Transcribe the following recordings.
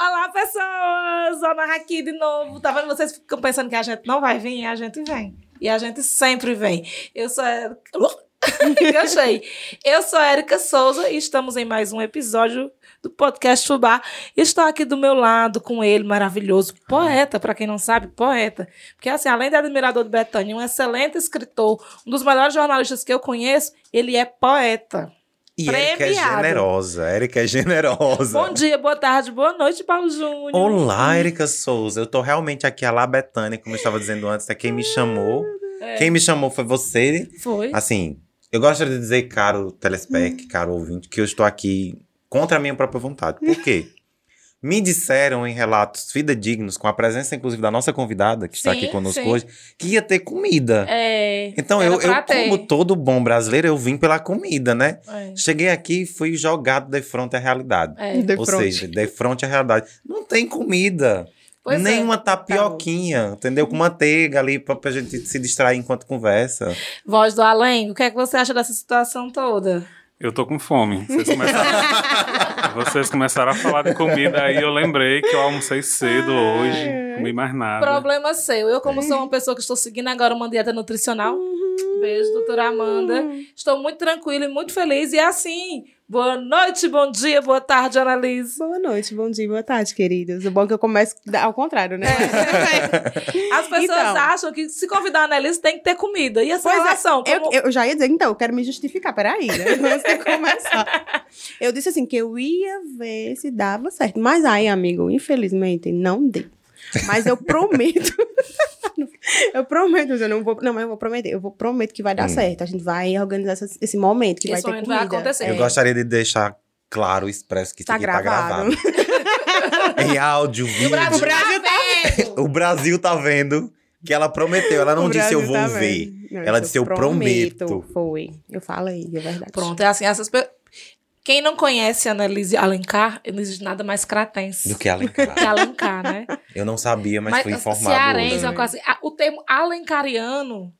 Olá, pessoas! Ana aqui de novo. Tá vendo? Vocês ficam pensando que a gente não vai vir? A gente vem. E a gente sempre vem. Eu sou. Enganchei. Eu sou a Erika Souza e estamos em mais um episódio do podcast Fubá. Estou aqui do meu lado com ele, maravilhoso, poeta, para quem não sabe, poeta. Porque, assim, além de admirador de Betânia, um excelente escritor, um dos melhores jornalistas que eu conheço, ele é poeta. E Erika é generosa, Erika é generosa. Bom dia, boa tarde, boa noite, Paulo Júnior. Olá, Erika Souza. Eu tô realmente aqui a La Betânia, como eu estava dizendo antes, é quem me chamou. É. Quem me chamou foi você. Foi. Assim, eu gostaria de dizer, caro telespec, hum. caro ouvinte, que eu estou aqui contra a minha própria vontade. Por quê? Me disseram em relatos fidedignos, com a presença inclusive da nossa convidada, que sim, está aqui conosco sim. hoje, que ia ter comida. É, então, eu, eu como todo bom brasileiro, eu vim pela comida, né? É. Cheguei aqui e fui jogado de frente à realidade. É. De Ou front. seja, de frente à realidade. Não tem comida. Pois Nem é. uma tapioquinha, tá entendeu? Com manteiga ali pra, pra gente se distrair enquanto conversa. Voz do além, o que é que você acha dessa situação toda? Eu tô com fome. Vocês começaram, vocês começaram a falar de comida, aí eu lembrei que eu almocei cedo hoje, comi mais nada. Problema seu. Eu, como sou uma pessoa que estou seguindo agora uma dieta nutricional, uhum. beijo, doutora Amanda. Estou muito tranquila e muito feliz. E assim, Boa noite, bom dia, boa tarde, Annalise. Boa noite, bom dia, boa tarde, queridos. O bom é que eu começo ao contrário, né? É. As pessoas então, acham que se convidar a Annalise tem que ter comida. E essa é, relação? É, como... eu, eu, já ia dizer, então, eu quero me justificar, peraí, né? Antes de começar. Eu disse assim, que eu ia ver se dava certo. Mas aí, amigo, infelizmente, não deu. Mas eu prometo. eu prometo, eu não vou. Não, mas eu vou prometer. Eu vou prometo que vai dar hum. certo. A gente vai organizar esse, esse momento que esse vai ter comida. Vai acontecer. Eu é. gostaria de deixar claro, expresso que isso tá aqui gravado. tá gravado. em áudio, vídeo. O Brasil, tá vendo. o Brasil tá vendo que ela prometeu. Ela não disse eu vou tá ver. Não, ela disse eu prometo. prometo. Foi. Eu falei, é verdade. Pronto, é assim, essas pessoas quem não conhece a Annelise Alencar, não existe nada mais cratense. Do que Alencar. que Alencar, né? Eu não sabia, mas, mas fui informado cearense. É coisa assim, o termo alencariano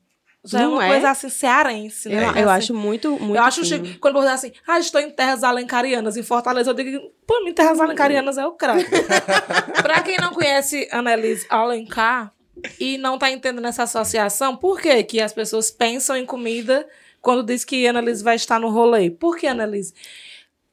já é não é uma é? coisa assim, cearense, né? Eu, eu assim, acho muito, muito. Eu acho chique. Quando você assim, ah, estou em terras alencarianas, em Fortaleza, eu digo, pô, em terras alencarianas é o craque. pra quem não conhece Annelise Alencar e não tá entendendo essa associação, por que que as pessoas pensam em comida quando diz que Annelise vai estar no rolê? Por que, Annelise?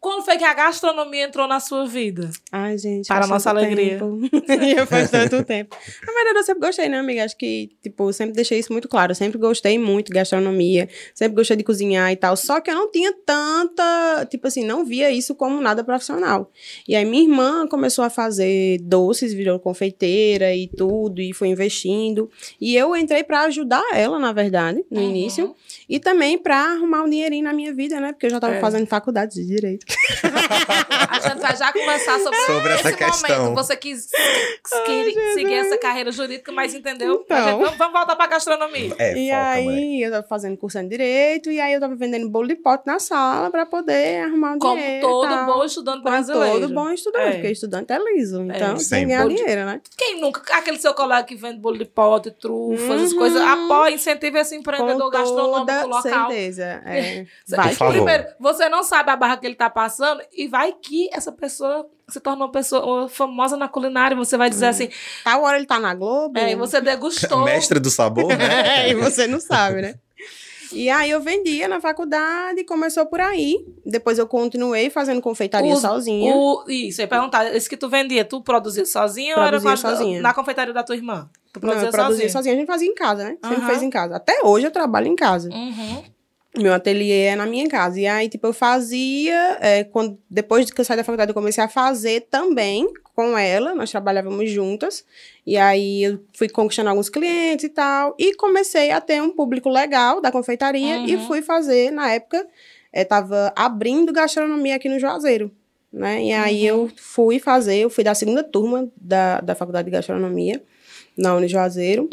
Quando foi que a gastronomia entrou na sua vida? Ai, gente. Para a nossa alegria. faz tanto tempo. Na verdade, eu sempre gostei, né, amiga? Acho que, tipo, sempre deixei isso muito claro. Eu sempre gostei muito de gastronomia. Sempre gostei de cozinhar e tal. Só que eu não tinha tanta. Tipo assim, não via isso como nada profissional. E aí, minha irmã começou a fazer doces, virou confeiteira e tudo. E foi investindo. E eu entrei para ajudar ela, na verdade, no uhum. início. E também para arrumar um dinheirinho na minha vida, né? Porque eu já estava é. fazendo faculdade de direito. a gente vai já conversar sobre, sobre essa questão. Momento. Você quis, quis seguir essa carreira jurídica, mas entendeu? Então. Gente, vamos, voltar pra gastronomia. É, e foca, aí, mãe. eu tava fazendo curso de direito, e aí eu tava vendendo bolo de pote na sala pra poder arrumar um Como dinheiro. Como todo bom estudante Como brasileiro. todo bom estudante, é. porque estudante é liso. É. Então, é. tem que ganhar dinheiro, né? Quem nunca? Aquele seu colega que vende bolo de pote, trufas, uhum. essas coisas, apoia, incentiva esse empreendedor Com gastronômico local. certeza. É. Vai, primeiro, você não sabe a barra que ele tá passando e vai que essa pessoa se torna uma pessoa famosa na culinária, você vai dizer hum. assim. Tal hora ele tá na Globo. É, e você degustou. Mestre do sabor, né? é, e você não sabe, né? E aí eu vendia na faculdade, começou por aí. Depois eu continuei fazendo confeitaria o, sozinha. O, isso, eu ia perguntar, esse que tu vendia, tu produzia sozinha produzia ou era sozinha. na confeitaria da tua irmã? Tu produzia Não, eu produzia sozinha. sozinha. A gente fazia em casa, né? Sempre uhum. fez em casa. Até hoje eu trabalho em casa. Uhum. Meu ateliê é na minha casa. E aí, tipo, eu fazia. É, quando, depois que eu saí da faculdade, eu comecei a fazer também com ela. Nós trabalhávamos juntas. E aí, eu fui conquistando alguns clientes e tal. E comecei a ter um público legal da confeitaria. Uhum. E fui fazer, na época, estava é, abrindo gastronomia aqui no Juazeiro. Né? E aí, uhum. eu fui fazer. Eu fui da segunda turma da, da faculdade de gastronomia, na Unijuazeiro.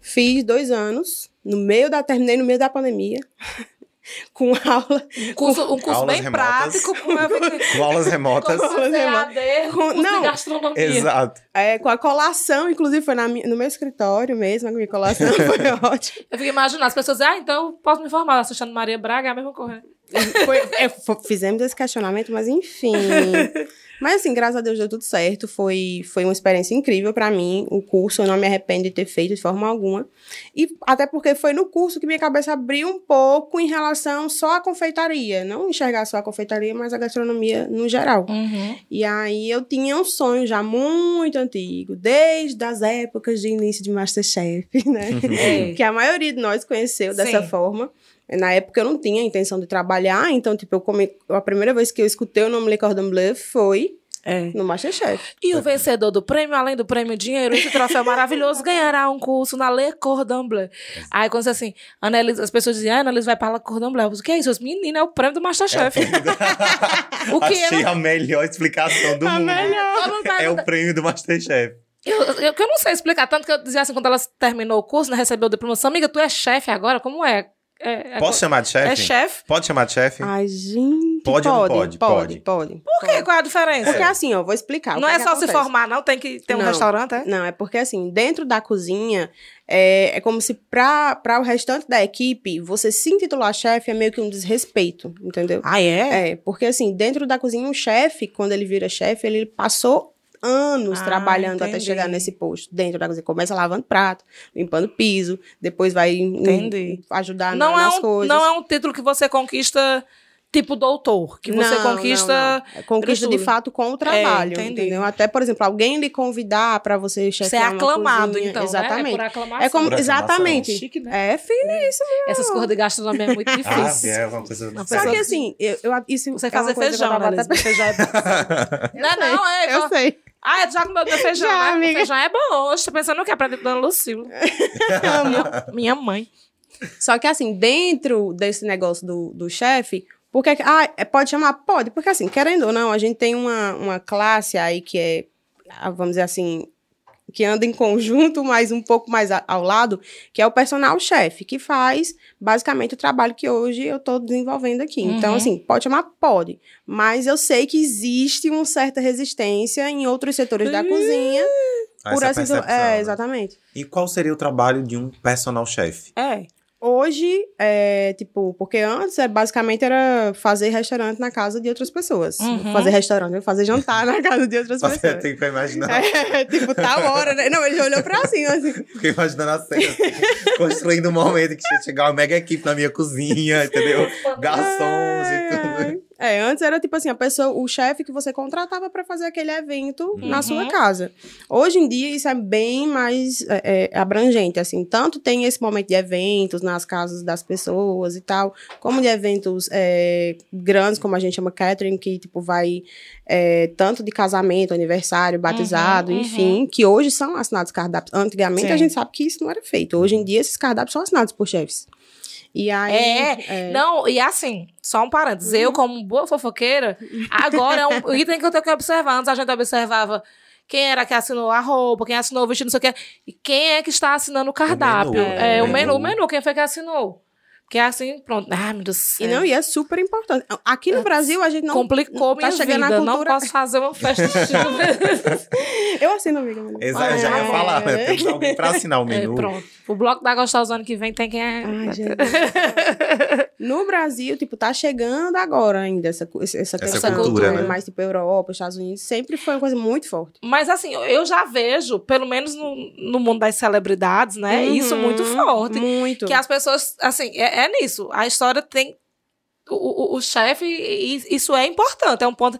Fiz dois anos. No meio da. Terminei no meio da pandemia. com aula. Um curso, um curso bem remotas, prático. Com, aulas remotas. Com aulas remotas. Com, não, de gastronomia. Exato. É, com a colação, inclusive, foi na, no meu escritório mesmo, a minha colação foi ótima. Eu fico imaginando, as pessoas dizem, ah, então posso me informar, assistindo Maria Braga, é a mesma coisa. Foi- é, fizemos esse questionamento, mas enfim. Mas assim, graças a Deus deu tudo certo. Foi, foi uma experiência incrível pra mim. O curso, eu não me arrependo de ter feito de forma alguma. E até porque foi no curso que minha cabeça abriu um pouco em relação só à confeitaria. Não enxergar só a confeitaria, mas a gastronomia no geral. Uhum. E aí eu tinha um sonho já muito antigo, desde as épocas de início de Masterchef, né? É. que a maioria de nós conheceu dessa Sim. forma. Na época eu não tinha a intenção de trabalhar, então, tipo, eu come... a primeira vez que eu escutei o nome Le Cordon Bleu foi É. no Masterchef. E o vencedor do prêmio, além do prêmio dinheiro, esse troféu maravilhoso, ganhará um curso na Le Cordon Bleu. Aí, quando você assim, Annelise, as pessoas dizem, ah, Annelise vai para La Cordon Bleu. Eu disse, O que é isso? Os meninos, é o prêmio do Masterchef. O que é? Achei a melhor explicação do A mundo. melhor. Pergunta- É o prêmio do Masterchef. Eu, eu, eu não sei explicar, tanto que eu dizia assim, quando ela terminou o curso, né, recebeu o diploma, amiga, tu é chefe agora? Como é? É, é- Posso chamar de chefe? É chefe? Pode chamar de chefe? Ai, gente. Pode ou não pode? Pode, Pode. pode. Por quê? Qual é a diferença? Porque assim, ó, vou explicar. não é só se acontece. formar, não? Tem que ter um Não. restaurante, é? Não, é porque assim, dentro da cozinha, é, é como se para o restante da equipe, você se intitular chefe é meio que um desrespeito, entendeu? Ah, é? É, porque assim, dentro da cozinha, um chefe, quando ele vira chefe, ele passou anos Ah, trabalhando até entendi. chegar nesse posto. Dentro da cozinha, começa lavando prato, limpando piso, depois vai ajudar não, na- é nas um, coisas. não é um título que você conquista tipo doutor, que você Não, conquista... não, não. É Conquista de tudo. fato com o trabalho, entendi. entendeu? Até, por exemplo, alguém lhe convidar para você Você é uma aclamado, cozinha. então, Exatamente. né? É por aclamação. É como, Por aclamação. exatamente. Chique, né? É, filho. Essas coisas de gastronomia é muito Ah, difícil. é uma coisa... Não, Só que assim, eu, eu, isso Você é fazer uma eu feijão, né, até? Feijão é bom. não, é não, é Eu igual... sei. Ah, já comeu meu feijão, Já, né? O amiga. Feijão é bom. Hoje tô pensando o que? Aprender com Dona Lucila. minha, minha mãe. Só que assim, dentro desse negócio do, do chefe, porque ah, é- pode chamar? Pode, porque assim, querendo ou não, a gente tem uma, uma classe aí que é, ah, vamos dizer assim, que anda em conjunto, mas um pouco mais a- ao lado, que é o personal chefe, que faz basicamente o trabalho que hoje eu estou desenvolvendo aqui. Então, Uhum. assim, pode chamar? Pode. Mas eu sei que existe uma certa resistência em outros setores da cozinha. Por Essa essa, é, né? exatamente. E qual seria o trabalho de um personal chef? É. Hoje, é, tipo, porque antes é, basicamente era fazer restaurante na casa de outras pessoas. Uhum. Fazer restaurante, fazer jantar na casa de outras Você pessoas. tem que imaginar. É, tipo, tal hora, né? Não, ele já olhou pra cima, assim. Fiquei imaginando a cena, assim, construindo um momento que ia chegar uma mega equipe na minha cozinha, entendeu? Garçons e tudo. É, antes era tipo assim, a pessoa, o chefe que você contratava pra fazer aquele evento na Uhum. sua casa. Hoje em dia isso é bem mais é, é, abrangente, assim, tanto tem esse momento de eventos nas casas das pessoas e tal, como de eventos é, grandes, como a gente chama catering, que tipo vai é, tanto de casamento, aniversário, batizado, Uhum, enfim, que hoje são assinados cardápios. Antigamente Sim. a gente sabe que isso não era feito. Hoje em dia esses cardápios são assinados por chefes. E aí, É, não, e assim, só um parênteses. Eu, como boa fofoqueira, agora é um item que eu tenho que observar. Antes a gente observava quem era que assinou a roupa, quem assinou o vestido, não sei o quê. E quem é que está assinando o cardápio. menu, é, o o menu. O menu, quem foi que assinou? Porque assim, pronto. Ai, meu Deus do E céu. não, e é super importante. Aqui no Brasil, a gente não. Complicou tá minha chegando vida. a Não cultura- posso fazer uma festa. Eu assino, amiga. Exato, eu já ia É. falar, né? Temos alguém pra assinar o É, menu. pronto. O bloco da Gostosa ano que vem tem quem é. Ai, gente. no Brasil, tipo, tá chegando agora ainda essa, essa, essa questão. cultura, né? Mais tipo Europa, Estados Unidos, sempre foi uma coisa muito forte. Mas assim, eu já vejo, pelo menos no, no mundo das celebridades, né? Isso Uhum, muito forte. Muito. Que as pessoas, assim, é, é nisso. A história tem. O, o, o chefe, e isso é importante, é um ponto.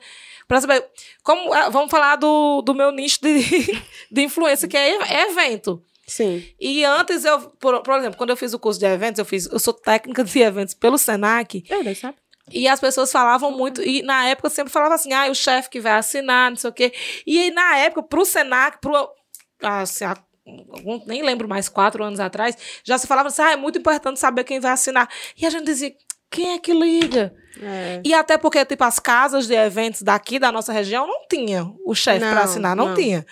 Pra saber. Como, ah, vamos falar do, do meu nicho de, de influência, que é, é evento. Sim. E antes eu, por, por exemplo, quando eu fiz o curso de eventos, eu fiz, eu sou técnica de eventos pelo Senac, Eu dei, sabe? e as pessoas falavam muito, e na época eu sempre falava assim, ah, o chefe que vai assinar, não sei o quê. E aí, na época, pro Senac, pro. Assim, há algum- nem lembro mais, quatro anos atrás, já se falava assim, ah, é muito importante saber quem vai assinar. E a gente dizia, quem é que liga? É. E até porque, tipo, as casas de eventos daqui da nossa região não tinham o chefe para assinar, não, não. tinha.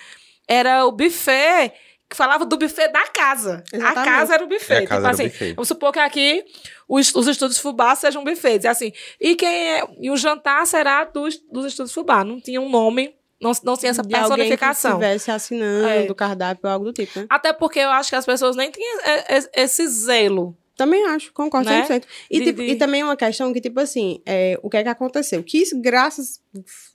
Era o buffet que falava do buffet da casa. A Exatamente. casa era o buffet. É, a tipo assim, buffet. vamos supor que aqui os, os estúdios Fubá sejam buffets. E assim, e quem é, e o jantar será dos, dos estúdios Fubá. Não tinha um nome, não, não tinha essa De alguém que personificação. estivesse assinando É. do cardápio ou algo do tipo, né? Até porque eu acho que as pessoas nem tinham é, esse zelo Também acho, concordo Né? 100%. E, De- tipo, de- e também uma questão que, tipo assim, é, o que é que aconteceu? Que isso, graças,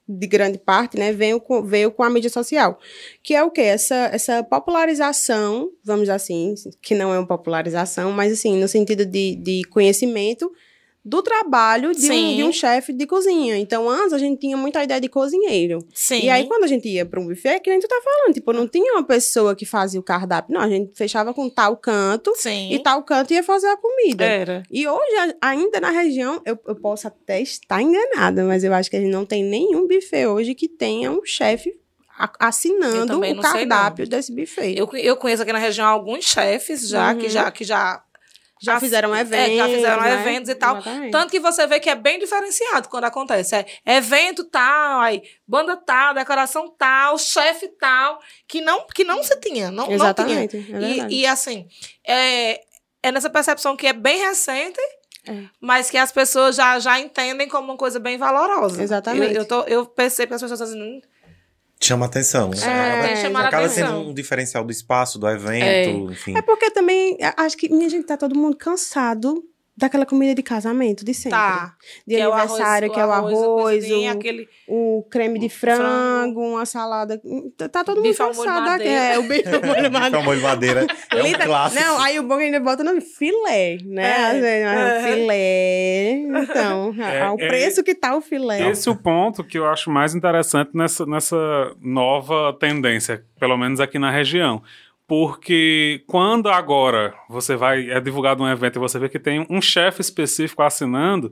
de grande parte, né, veio com, veio com a mídia social. Que é o quê? Essa, essa popularização, vamos dizer assim, que não é uma popularização, mas assim, no sentido de, de conhecimento do trabalho de um, Sim. de um chefe de cozinha. Então, antes a gente tinha muita ideia de cozinheiro. Sim. E aí, quando a gente ia para um buffet, que nem tu tá falando, tipo, não tinha uma pessoa que fazia o cardápio. Não, a gente fechava com tal canto Sim. e tal canto ia fazer a comida. Era. E hoje, ainda na região, eu, eu posso até estar enganada, mas eu acho que a gente não tem nenhum buffet hoje que tenha um chefe assinando o cardápio desse buffet. Eu, eu conheço aqui na região alguns chefes já, que Uhum. já, que já já fizeram é, eventos. já fizeram né? eventos e tal. Exatamente. Tanto que você vê que é bem diferenciado quando acontece. É evento tal, aí banda tal, decoração tal, chefe tal, que não, que não se tinha. Não, não tinha. Exatamente. é. E, e, assim, é, é nessa percepção que é bem recente, É. mas que as pessoas já, já entendem como uma coisa bem valorosa. Exatamente. Eu, eu, tô- eu percebo que as pessoas estão dizendo. Chama atenção. É, acaba acaba atenção. sendo um diferencial do espaço, do evento, enfim. É porque também, acho que, minha gente, tá todo mundo cansado daquela comida de casamento, de sempre. Tá. De que é o aniversário, que é o arroz, o, aquele o creme de frango, frango. uma salada. Tá- todo mundo cansado. madeira. É, o bife ao molho madeira. Molho madeira é um clássico. Não, aí o bom é ainda bota o nome filé, né? É, Às vezes, ah, é. Filé. Então, É, ao é- preço que tá o filé. Esse é o ponto que eu acho mais interessante nessa, nessa nova tendência, pelo menos aqui na região. Porque quando agora você vai, é divulgado um evento e você vê que tem um chefe específico assinando,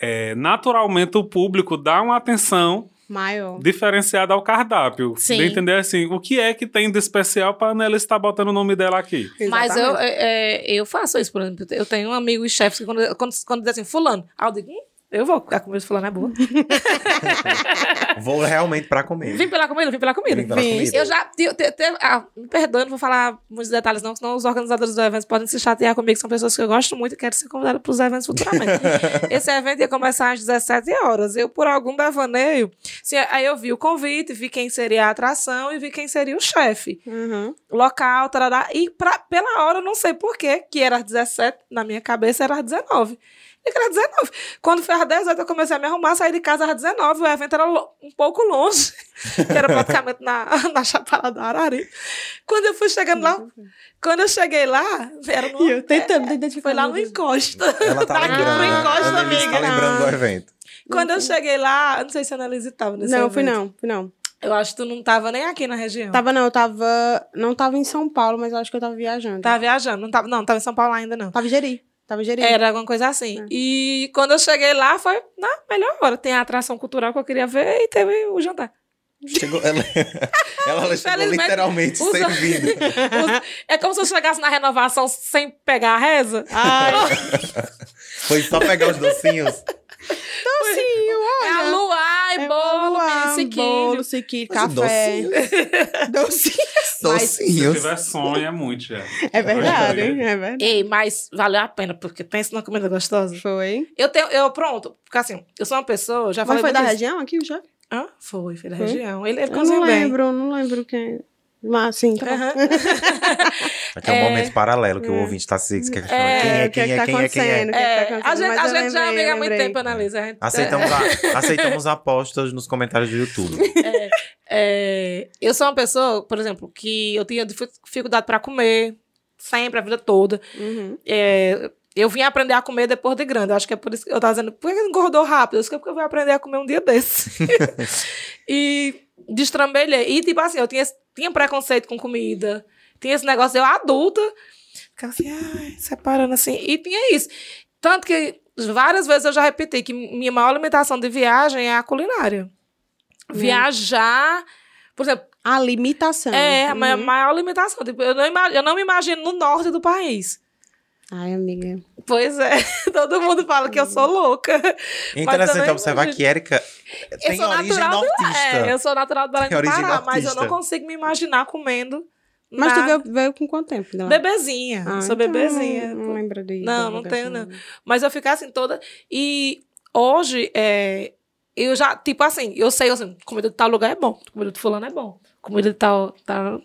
é, naturalmente o público dá uma atenção Maior. diferenciada ao cardápio. Sim. De entender assim, o que é que tem de especial para a estar botando o nome dela aqui. Mas eu, Exatamente. é, é, eu faço isso, por exemplo. Eu tenho amigos chefes que quando, quando, quando dizem assim, fulano, aí eu digo, hum, eu vou, a comida de fulano é boa. Vou realmente pra comer. Vim pela comida, vim pela comida. Vim pela Vim. comida. Eu já. te- te- te- ah, me perdoe, não vou falar muitos detalhes, não, senão os organizadores do evento podem se chatear comigo, que são pessoas que eu gosto muito e quero ser convidada para os eventos futuramente. Esse evento ia começar às 17 horas. Eu, por algum devaneio, assim, aí eu vi o convite, vi quem seria a atração e vi quem seria o chefe. Uhum. Local, tarará. E pra, pela hora, eu não sei porquê, que era às 17, na minha cabeça era às 19. E que era 19. Quando foi às 18, eu comecei a me arrumar, saí de casa às 19. O evento era um pouco longe, que era praticamente na, na Chapada do Arari. Quando eu fui chegando lá, quando eu cheguei lá, era no, E eu tentando identificar. foi lá no encosta. Ela tá lembrando. pro né? encosta, tá amiga. lembrando do evento. Quando eu cheguei lá, não sei se a Annalise estava nesse Não, fui evento. não, fui não. Eu acho que tu não tava nem aqui na região. Tava não, eu tava. Não tava em São Paulo, mas eu acho que eu tava viajando. Tava viajando. Não tava, não, tava em São Paulo ainda, não. Tava em Jeri. Tava Jeri. Era alguma coisa assim. É. E quando eu cheguei lá, foi na melhor hora. Tem a atração cultural que eu queria ver e teve o jantar. Chegou, ela, ela chegou literalmente os- servindo. Os- é como se eu chegasse na renovação sem pegar a reza. Ai, Foi só pegar os docinhos. Docinho, É a luar e É bolo, bolo, menino, bolo, sequilho. sequilho, Mas café. Docinho. Se tiver sonho, é muito já. É verdade, é verdade. Ei, mas valeu a pena, porque pensa numa comida gostosa. Foi. Eu tenho, eu, pronto, porque assim, eu sou uma pessoa, já Mas falei foi da isso. região aqui, já? Hã? Foi, foi da Foi? região. Ele, ele Eu não bem. lembro, não lembro quem. Mas sim, tá. Aham. Aqui é um É. momento paralelo que o ouvinte tá se questionando. É, Quem é, o que é quem que é, tá quem é, quem é? acontecendo? O que é que tá É, a gente, a gente já é lembrei, amiga há muito tempo, Analisa. Gente- Aceitamos, a- aceitamos apostas nos comentários do YouTube. É, eu sou uma pessoa, por exemplo, que eu tinha difi- dificuldade para comer, sempre, a vida toda. Uhum. É, eu vim aprender a comer depois de grande. Eu acho que é por isso que eu tava dizendo, por que engordou rápido? Eu disse que é porque eu vim aprender a comer um dia desse. e destrambelhei. E, tipo assim, eu tinha, tinha preconceito com comida. Tinha esse negócio, eu adulta, ficava assim, ai, separando assim. E tinha isso. Tanto que várias vezes eu já repeti que minha maior limitação de viagem é a culinária. Viajar, por exemplo, A limitação. é a Uhum. minha maior limitação. Tipo, eu, não eu não me imagino no norte do país. Ai, amiga. Pois é, todo mundo fala que eu sou louca. É interessante observar imagino- que Érica tem origem do, nortista. é, eu sou natural do Belém do Pará, mas eu não consigo me imaginar comendo Mas tu nada. veio, veio com quanto tempo? Não? Bebezinha, Ah, sou então bebezinha. Não, não lembro de. Não, não tenho, não. Mas eu ficar assim toda. E hoje, é, eu já, tipo assim, eu sei assim, comida de tal lugar é bom, comida de fulano é bom. Comida tá, tá.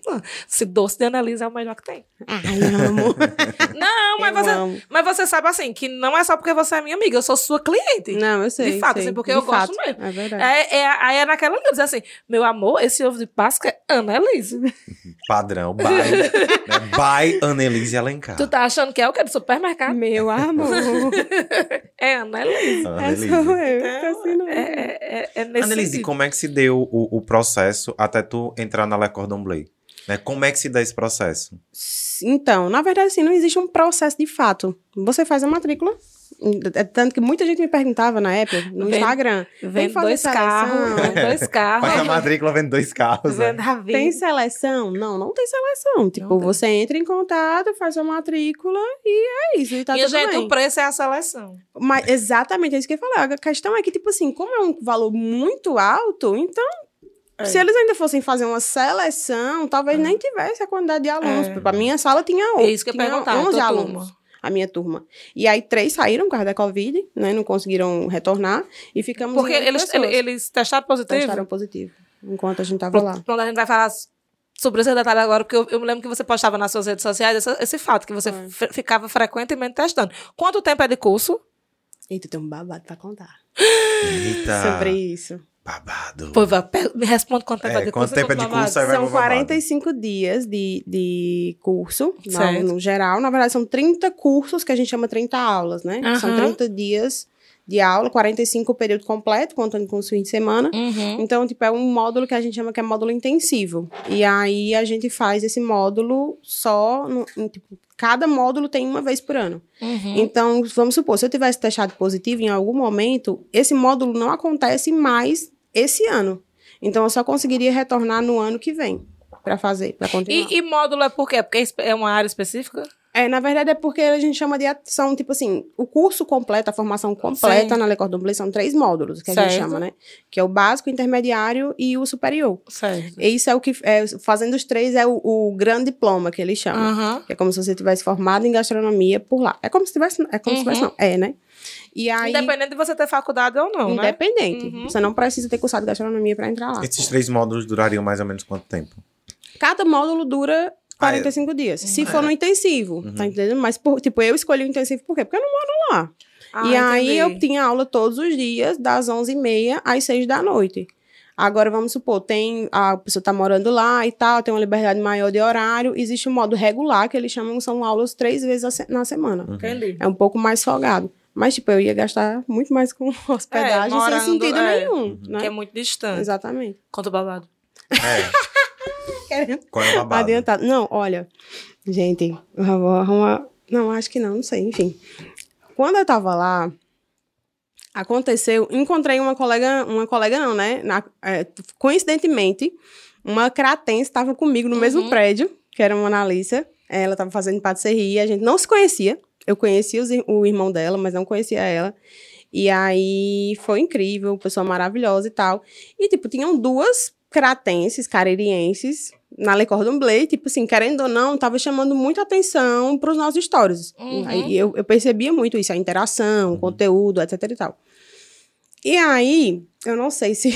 Esse doce de Annalise é o melhor que tem. Ai, amo. Não, mas Eu você, amo. mas você sabe assim, que não é só porque você é minha amiga, eu sou sua cliente. Não, eu sei. De fato, sei. assim, porque De eu gosto fato, mesmo. É verdade. É, é, aí é naquela linha, dizer assim, meu amor, esse ovo de Páscoa é Ana Elise. Padrão, by, né? by Annelise Alencar. Tu tá achando que é o que? Do supermercado? Meu amor. É Ana Elise. é Annelise. sou eu. assim não. É, é, é, é nesse Annelise, sentido. como é que se deu o, o processo até tu entrar na Le Cordon Bleu? Né? Como é que se dá esse processo? Então, na verdade, assim, não existe um processo de fato. Você faz a matrícula. É tanto que muita gente me perguntava na época, no Vem- Instagram. Vem fazer dois carros, dois Faz a carros. matrícula vendo dois carros. Né? Tem seleção? Não, não tem seleção. Tipo, Não tem. você entra em contato, faz a matrícula e é isso. E tá e, tudo gente, bem. o preço é a seleção. Mas exatamente é isso que eu falei. A questão é que, tipo assim, como é um valor muito alto, então. É. Se eles ainda fossem fazer uma seleção, talvez nem tivesse a quantidade de alunos. É. A minha sala tinha É 11, isso que eu tinha perguntar, a 11 tua alunos. turma. A minha turma. E aí, três saíram por causa da Covid, né? Não conseguiram retornar. E ficamos. Porque eles, pessoas. eles, testaram positivo? testaram positivo. Enquanto a gente tava Pronto, lá. pronto, a gente vai falar sobre esse detalhe agora, porque eu, eu me lembro que você postava nas suas redes sociais esse, esse fato, que você f- ficava frequentemente testando. Quanto tempo é de curso? Eita, tem um babado pra contar. Eita, Sobre isso. Babado. Pô, me responde quanto tempo É, é de quanto curso. tempo é e de curso, aí babado. vai São pro babado. 45 dias de, de curso, no, Certo. no geral. Na verdade, são 30 cursos, que a gente chama 30 aulas, né? São Aham. 30 dias de aula, 45 o período completo, contando com os fins de semana. Uhum. Então, tipo, é um módulo que a gente chama que é módulo intensivo. E aí, a gente faz esse módulo só, no, em, tipo, cada módulo tem uma vez por ano. Uhum. Então, vamos supor, se eu tivesse testado positivo em algum momento, esse módulo não acontece mais esse ano. Então, eu só conseguiria retornar no ano que vem para fazer, para continuar. E, e módulo é por quê? Porque é uma área específica? É, na verdade, é porque a gente chama de ação, tipo assim, o curso completo, a formação completa Sim. na Le Cordon Bleu são três módulos que a gente Certo. chama, né? Que é o básico, o intermediário e o superior. Certo. E isso é o que, é, fazendo os três, é o, o grande diploma que eles chamam. Aham. Que é como se você tivesse formado em gastronomia por lá. É como se tivesse, é como se tivesse, Uhum. não. É, né? E aí, Independente de você ter faculdade ou não, né? independente. Uhum. Você não precisa ter cursado gastronomia para entrar lá. Esses três módulos durariam mais ou menos quanto tempo? Cada módulo dura Ah, é. 45 dias. Uhum. Se for no intensivo, tá entendendo? Mas, por- tipo, eu escolhi o intensivo por quê? Porque eu não moro lá. Ah, e aí eu entendi. tinha aula todos os dias, das 11h30 às 6 da noite. Agora, vamos supor, tem a pessoa tá morando lá e tal, tem uma liberdade maior de horário. Existe um modo regular, que eles chamam, são aulas três vezes se- na semana. Entendi. É um pouco mais folgado. Mas, tipo, eu ia gastar muito mais com hospedagem morando, sem sentido é. nenhum, né? Que é muito distante. Exatamente. Conta o babado. É. Qual é o babado? Adiantado. Não, olha, gente, eu vou arrumar. Não, acho que não, não sei, enfim. Quando eu tava lá, aconteceu, encontrei uma colega, uma colega não, né? Na- é, coincidentemente, uma cratense estava comigo no mesmo Uhum. prédio, que era uma analista. Ela estava fazendo patisserie, a gente não se conhecia. Eu conhecia os o irmão dela, mas não conhecia ela. E aí foi incrível, pessoa maravilhosa e tal. E, tipo, tinham duas cratenses, caririenses, na Le Cordon Bleu, tipo assim, querendo ou não, tava chamando muita atenção pros nossos stories. Uhum. Aí eu, eu percebia muito isso, a interação, o conteúdo, etc e tal. E aí, eu não sei se...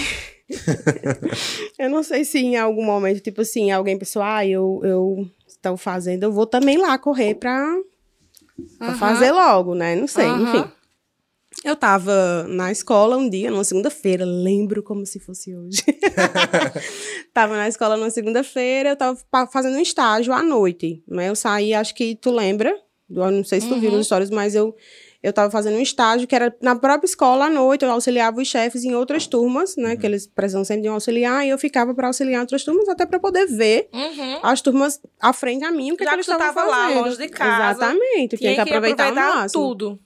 eu não sei se em algum momento, tipo assim, alguém pensou, ah, eu, eu estou fazendo, eu vou também lá correr pra, pra fazer logo, né? Não sei, Aham. enfim. Eu tava na escola um dia, numa segunda-feira, lembro como se fosse hoje. tava na escola numa segunda-feira, eu tava fazendo um estágio à noite, né? Eu saí, acho que tu lembra, eu não sei se tu viu Uhum. nos stories, mas eu, eu tava fazendo um estágio que era na própria escola à noite, eu auxiliava os chefes em outras turmas, né? Que eles precisam sempre de um auxiliar, e eu ficava para auxiliar outras turmas, até para poder ver Uhum. as turmas à frente a mim, o que, Já que eles que tu estavam tava lá, fazendo. longe de casa, Exatamente, tinha, que aproveitar, o máximo. tudo.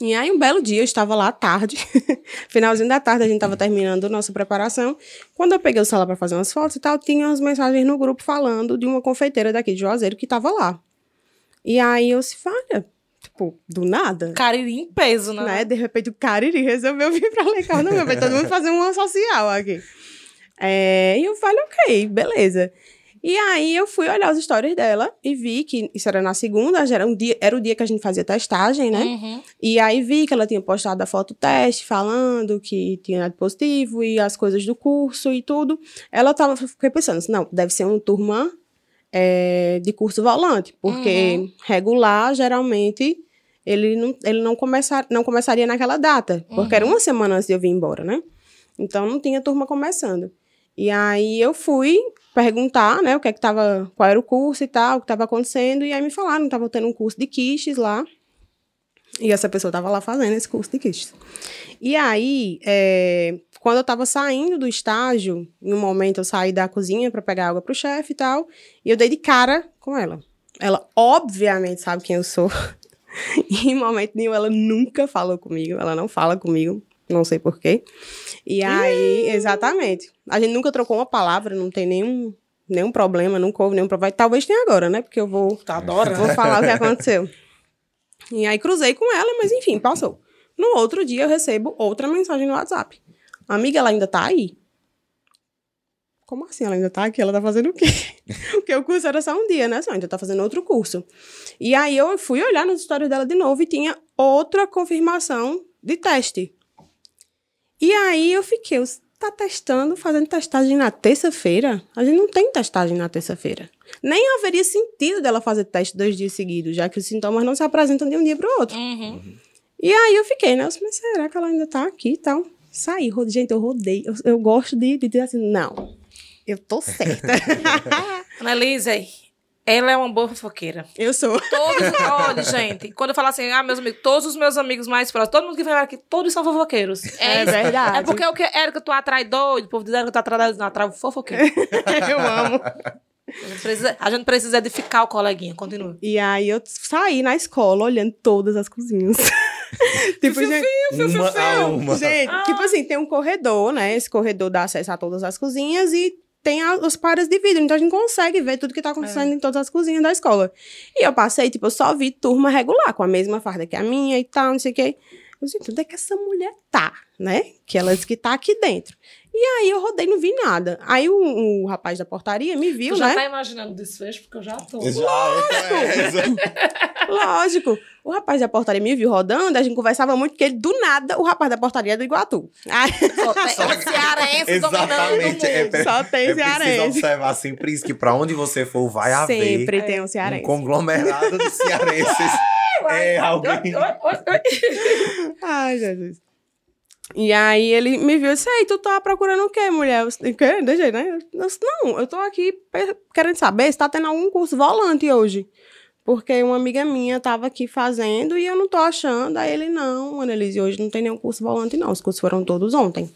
E aí, um belo dia, eu estava lá à tarde, finalzinho da tarde, a gente estava terminando nossa preparação. Quando eu peguei o celular para fazer umas fotos e tal, tinha umas mensagens no grupo falando de uma confeiteira daqui de Juazeiro que estava lá. E aí eu se olha, tipo, do nada. Cariri em peso, né? Né? De repente o Cariri resolveu vir pra legal, não, vai todo mundo fazer uma social aqui. É, e eu falei, ok, beleza. E aí eu fui olhar as stories dela e vi que isso era na segunda, já era, um dia, era o dia que a gente fazia testagem, né? Uhum. E aí vi que ela tinha postado a foto teste, falando que tinha dado positivo e as coisas do curso e tudo. Ela tava, fiquei pensando assim, não, deve ser uma turma é, de curso volante, porque regular, geralmente, ele não, ele não, começar, não começaria naquela data, porque era uma semana antes de eu vir embora, né? Então não tinha turma começando. E aí eu fui perguntar, né, o que é que tava, qual era o curso e tal, o que estava acontecendo, e aí me falaram que tava tendo um curso de quiches lá. E essa pessoa tava lá fazendo esse curso de quiches. E aí, é, quando eu tava saindo do estágio, em um momento eu saí da cozinha para pegar água pro chefe e tal, e eu dei de cara com ela. Ela, obviamente, sabe quem eu sou. E em momento nenhum, ela nunca falou comigo, ela não fala comigo, não sei porquê. E aí, exatamente. A gente nunca trocou uma palavra, não tem nenhum, nenhum problema, nunca houve nenhum problema. Talvez tenha agora, né? Porque eu vou, Tá adorando. vou falar o que aconteceu. E aí cruzei com ela, mas enfim, passou. No outro dia eu recebo outra mensagem no WhatsApp. Amiga, ela ainda tá aí? Como assim ela ainda tá aqui? Ela tá fazendo o quê? Porque o curso era só um dia, né? Só ainda tá fazendo outro curso. E aí eu fui olhar nas histórias dela de novo e tinha outra confirmação de teste. E aí eu fiquei, você tá testando, fazendo testagem na terça-feira? A gente não tem testagem na terça-feira. Nem haveria sentido dela fazer teste dois dias seguidos, já que os sintomas não se apresentam de um dia para o outro. Uhum. E aí eu fiquei, né? Eu disse, Mas será que ela ainda tá aqui e tal? Saí, gente, eu rodei. Eu, eu gosto de, de dizer assim, não, eu tô certa. Annelise, ela é uma boa fofoqueira. eu sou. Todos, olha, gente, quando eu falo assim, ah, meus amigos, todos os meus amigos mais próximos, todo mundo que vem aqui, todos são fofoqueiros. É isso. verdade. É porque o que Érica, tu atrai doido, o povo diz Érica, tu atrai doido, não, atrai fofoqueiro. eu amo. A gente, precisa, a gente precisa edificar o coleguinha, continua. E aí eu saí na escola olhando todas as cozinhas. tipo, gente, Uma a uma. gente tipo assim, tem um corredor, né? Esse corredor dá acesso a todas as cozinhas e tem a- os pares de vidro. Então a gente consegue ver tudo que tá acontecendo em todas as cozinhas da escola. E eu passei, tipo, eu só vi turma regular, com a mesma farda que a minha e tal, não sei o quê. Eu disse, onde é que essa mulher tá, né? Que ela disse que tá aqui dentro. E aí eu rodei, não vi nada. Aí o, o rapaz da portaria me viu, Tu já né? tá imaginando o desfecho, porque eu já tô. Já, Lógico. O rapaz da portaria me viu rodando, a gente conversava muito, porque ele, do nada, o rapaz da portaria é do Iguatu. Aí, Só tem o cearense dominando o Exatamente. É, mundo. Só tem é preciso cearense. observar sempre isso, que pra onde você for, vai haver Sempre tem um um cearense. conglomerado de cearenses. é, alguém... Ai, Jesus. E aí ele me viu e disse, ei, tu tá procurando o quê, mulher? Eu disse, né? Eu disse, não, eu tô aqui querendo saber se tá tendo algum curso volante hoje. Porque uma amiga minha tava aqui fazendo e eu não tô achando. Aí ele, não, Annelise, hoje não tem nenhum curso volante, não. Os cursos foram todos ontem.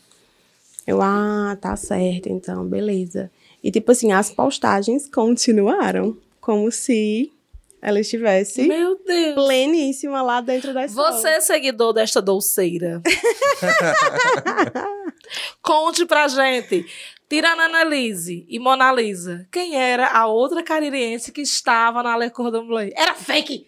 Eu, ah, tá certo, então, beleza. E, tipo assim, as postagens continuaram. Como se ela estivesse Meu Deus. pleníssima lá dentro da escola. Você é seguidor desta doceira. Conte pra gente. Tirando Annalise e Mona Lisa, quem era a outra caririense que estava na Le Cordon Bleu? Era fake!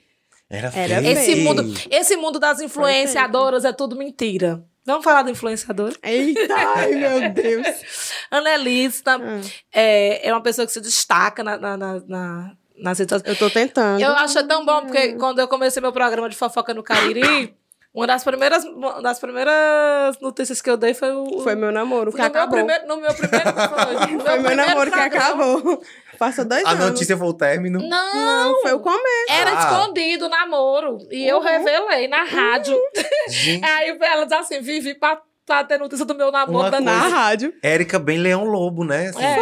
Era, Era feio. Esse mundo, esse mundo das influenciadoras é tudo mentira. Vamos falar do influenciador? Eita, ai meu Deus. Annelise tá- Ah. é, é uma pessoa que se destaca na, na, na, nas redes sociais. Eu tô tentando. Eu acho tão bom, porque quando eu comecei meu programa de fofoca no Cariri, uma das primeiras, uma das primeiras notícias que eu dei foi o. Foi meu namoro que no meu acabou. primeiro, no meu primeiro. Foi, no Foi meu primeiro namoro que programa. acabou. Passou dois A anos. notícia foi o término. Não, Não, foi o começo. era Ah. escondido o namoro. E eu revelei na rádio. Gente, Aí ela diz assim: Vivi pra, pra ter notícia do meu namoro Uma Na coisa- rádio. Érica bem Leão Lobo, né? Assim, É.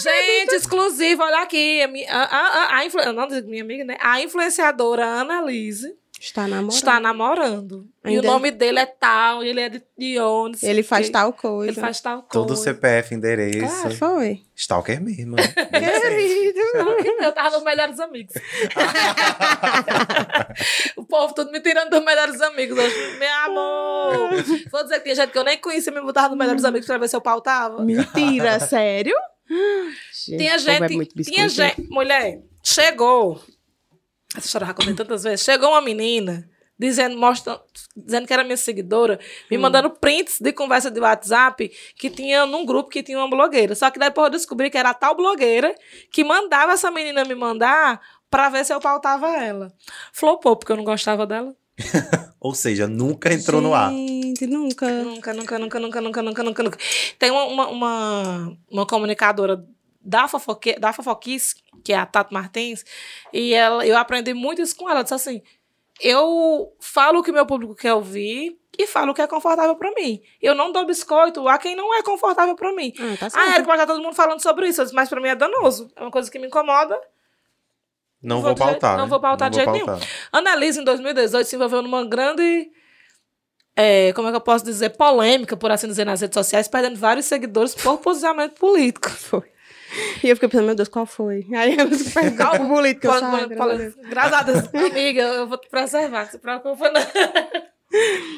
Gente, exclusivo, olha aqui. A, minha- a, a, a, influ- não, minha amiga, né? A influenciadora Annalise Está namorando. está namorando. E o Ainda- nome dele é tal, ele é de, de onde. Ele faz que- tal coisa. Ele faz tal coisa. Todo CPF, endereço. Ah, foi. Stalker mesmo. né? Querido. Eu tava nos melhores amigos. o povo tudo me tirando dos melhores amigos. hoje. Meu amor! Vou dizer que tinha gente que eu nem conhecia me botava nos melhores amigos pra ver se eu pautava. Mentira, sério? Gente, Tinha é gente, muito tinha gente, mulher, chegou. Essa história já contei tantas vezes. Chegou uma menina dizendo, mostrando, dizendo que era minha seguidora, me mandando prints de conversa de WhatsApp que tinha num grupo que tinha uma blogueira. Só que depois eu descobri que era a tal blogueira que mandava essa menina me mandar pra ver se eu pautava ela. Flopou, porque eu não gostava dela. Ou seja, nunca entrou no ar. Gente, nunca. Nunca, nunca, nunca, nunca, nunca, nunca, nunca, nunca. Tem uma, uma, uma, uma comunicadora da, fofoque, da Fofoquice, que é a Tato Martins, e ela, eu aprendi muito isso com ela. Ela disse assim: eu falo o que meu público quer ouvir e falo o que é confortável pra mim. Eu não dou biscoito a quem não é confortável pra mim. Ah, tá Ah. Érico, mas tá todo mundo falando sobre isso, Eu disse, mas pra mim é danoso. É uma coisa que me incomoda. Não Vou vou de jeito- pautar. não né? vou pautar de vou jeito nenhum. Annalise, em 2018, se envolveu numa grande. é, como é que eu posso dizer? Polêmica, por assim dizer, nas redes sociais, perdendo vários seguidores por posicionamento político. Foi. E eu fiquei pensando, meu Deus, qual foi? Aí eu fiquei Qual- com política, Pole- sabe? pole- pole- Graças amiga, eu vou te preservar, se preocupa, não.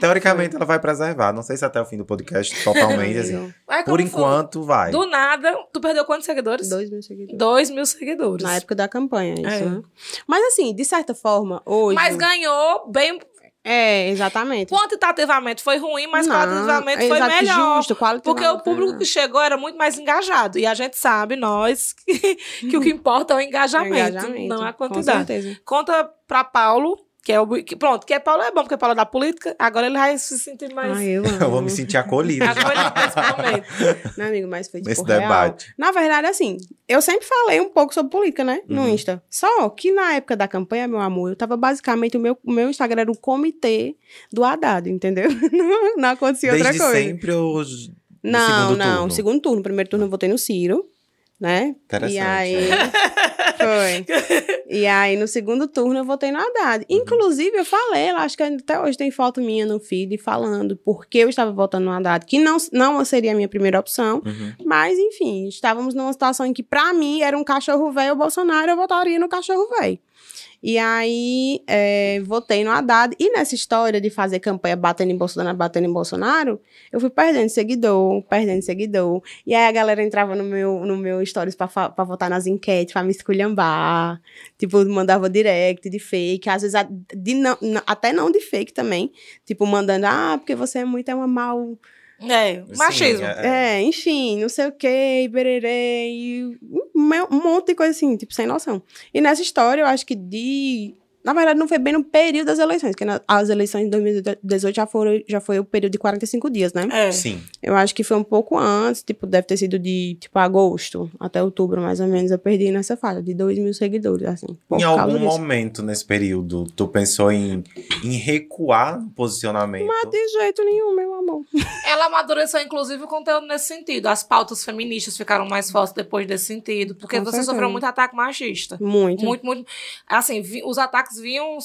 Teoricamente, ela vai preservar. Não sei se até o fim do podcast, totalmente, assim. Mas Por como foi? enquanto, vai. Do nada, tu perdeu quantos seguidores? Dois mil seguidores. Dois mil seguidores. Na época da campanha, isso, É. né? Mas assim, de certa forma, hoje... Mas ganhou bem. É, exatamente. Quantitativamente foi ruim, mas Não, qualitativamente foi melhor. Justo. Porque o público que chegou era muito mais engajado. E a gente sabe, nós, que, que o que importa é o engajamento, Engajamento, não a Com quantidade. certeza. Conta pra Paulo, que é o. Que, pronto, que é Paulo é bom, porque Paulo é da política, agora ele vai se sentir mais. Ai, eu amo. Eu vou me sentir acolhido. Acolhido nesse momento. Meu amigo, mas foi tipo Nesse real. debate. Na verdade, assim, eu sempre falei um pouco sobre política, né? No Uhum. Insta. Só que na época da campanha, meu amor, eu tava basicamente, o meu, o meu Instagram era o comitê do Haddad, entendeu? Não, não acontecia Desde outra coisa. sempre j- no Não, segundo não, turno? segundo turno. Primeiro turno eu votei no Ciro, né? Interessante. E aí. Foi. E aí, no segundo turno, eu votei no Haddad. Uhum. Inclusive, eu falei, eu acho que até hoje tem foto minha no feed falando porque eu estava votando no Haddad, que não, não seria a minha primeira opção. Uhum. Mas, enfim, estávamos numa situação em que, pra mim, era um cachorro velho o Bolsonaro, eu votaria no cachorro velho. E aí, é, votei no Haddad. E nessa história de fazer campanha batendo em Bolsonaro, batendo em Bolsonaro, eu fui perdendo seguidor, perdendo seguidor. E aí a galera entrava no meu, no meu stories pra, pra votar nas enquetes, pra me esculhambar. Tipo, mandava direct de fake. Às vezes, de não- até não de fake também. Tipo, mandando, ah, porque você é muito é uma mal... É, machismo. Sim, é. É, enfim, não sei o que, ibererê, e um, um monte de coisa assim, tipo, sem noção. E nessa história, eu acho que de. Na verdade, não foi bem no período das eleições, porque na- as eleições de 2018 já, foram, já foi o período de 45 dias, né? É. Sim. Eu acho que foi um pouco antes, tipo, deve ter sido de, tipo, agosto até outubro, mais ou menos, eu perdi nessa faixa, de 2 mil seguidores, assim. Em algum disso. momento nesse período, tu pensou em, em recuar no posicionamento? Mas de jeito nenhum, meu amor. Ela amadureceu, inclusive, o conteúdo nesse sentido. As pautas feministas ficaram mais fortes depois desse sentido. Porque Com você certeza. sofreu muito ataque machista. Muito. Muito, muito. Assim, vi- os ataques vinham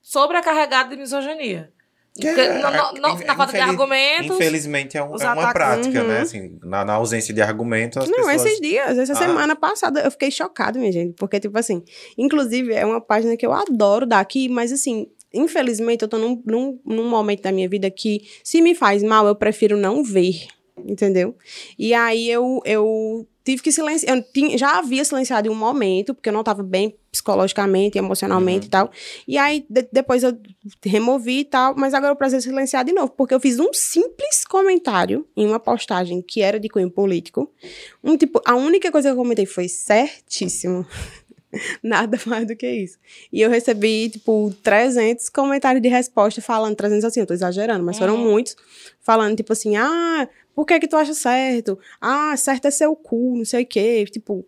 sobrecarregados de misoginia. Que é- no- no- no- infeliz- na falta de argumentos. Infelizmente é, um- é uma prática, Uhum. né? Assim, na, na ausência de argumentos, as Não, pessoas... esses dias, essa Ah. semana passada, eu fiquei chocada, minha gente. Porque, tipo assim, inclusive é uma página que eu adoro daqui, mas assim, infelizmente eu tô num, num, num momento da minha vida que, se me faz mal, eu prefiro não ver. Entendeu? E aí eu, eu tive que silenciar. Eu tinha- já havia silenciado em um momento, porque eu não tava bem psicologicamente, emocionalmente Uhum. e tal. E aí de- depois eu removi e tal, mas agora eu preciso silenciar de novo, porque eu fiz um simples comentário em uma postagem que era de cunho político. Um tipo, a única coisa que eu comentei foi certíssimo. Nada mais do que isso. E eu recebi, tipo, 300 comentários de resposta falando, 300 assim, eu tô exagerando, mas foram Uhum. muitos, falando, tipo assim, ah, por que que tu acha certo? Ah, certo é seu cu, não sei o quê. Tipo,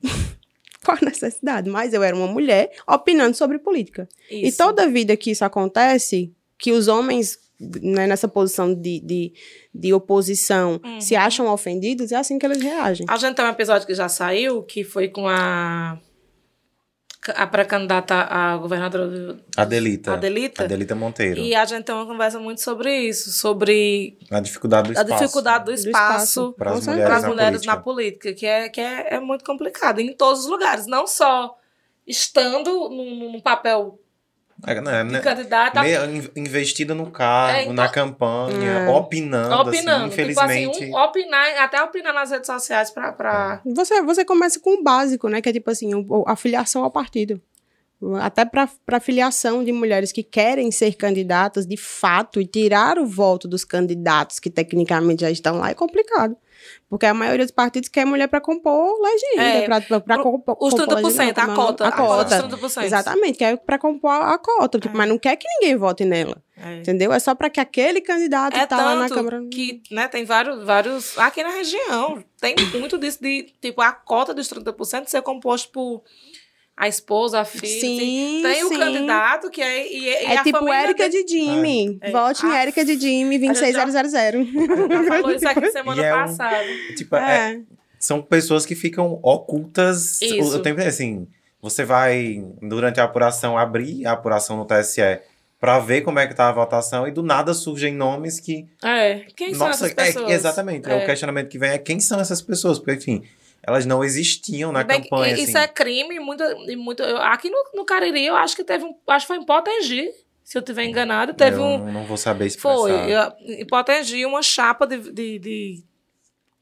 qual a necessidade? Mas eu era uma mulher opinando sobre política. E Isso. toda vida que isso acontece, que os homens né, nessa posição de, de, de oposição Uhum. se acham ofendidos, é assim que eles reagem. A gente tem um episódio que já saiu, que foi com a. A pré-candidata a governadora do- Adelita. Adelita. Adelita Monteiro. E a gente tem uma conversa muito sobre isso, sobre A dificuldade do a espaço. dificuldade do espaço. Para as mulheres, na, mulheres política. na política, que, é, que é, é muito complicado, em todos os lugares, não só estando num, num papel É, né, de né, candidata, meio in- investida no cargo, É, então- na campanha, É. opinando, opinando. assim, Tipo infelizmente. assim, um, opinar, até opinar nas redes sociais pra. pra... Você, você começa com o básico, né? Que é tipo assim, o- a filiação ao partido. Até para filiação de mulheres que querem ser candidatas de fato e tirar o voto dos candidatos que tecnicamente já estão lá é complicado. Porque a maioria dos partidos quer mulher para compor legenda, É, para compor Os 30%, legenda, a cota. A cota. dos 30%. Exatamente, quer para compor a cota, tipo, É. mas não quer que ninguém vote nela, É. entendeu? É só para que aquele candidato É tá lá na Câmara. que, né, tem vários, vários... Aqui na região, tem muito disso de, tipo, a cota dos 30% ser composto por a esposa, a filha. Sim, Tem o sim. candidato que é... E, e É a tipo família Érica de Jimmy. É. Vote em Ah, Érica de Jimmy a gente já- 26000. Já falou isso aqui semana E é um- passada. Tipo, é- É. são pessoas que ficam ocultas Isso. o, o tempo. Assim, você vai, durante a apuração, abrir a apuração no TSE pra ver como é que tá a votação e do nada surgem nomes que... É. Quem são Nossa, essas pessoas? é, exatamente. É. É. O questionamento que vem é quem são essas pessoas? Porque, enfim, elas não existiam na Bem, campanha, e- assim. Isso é crime, muito, muito. eu- aqui no, no Cariri, eu acho que teve um. Acho que foi em Potengi, se eu tiver enganado, teve eu um. não vou saber expressar. Foi. eu- Em Potengi, uma chapa de. de, de-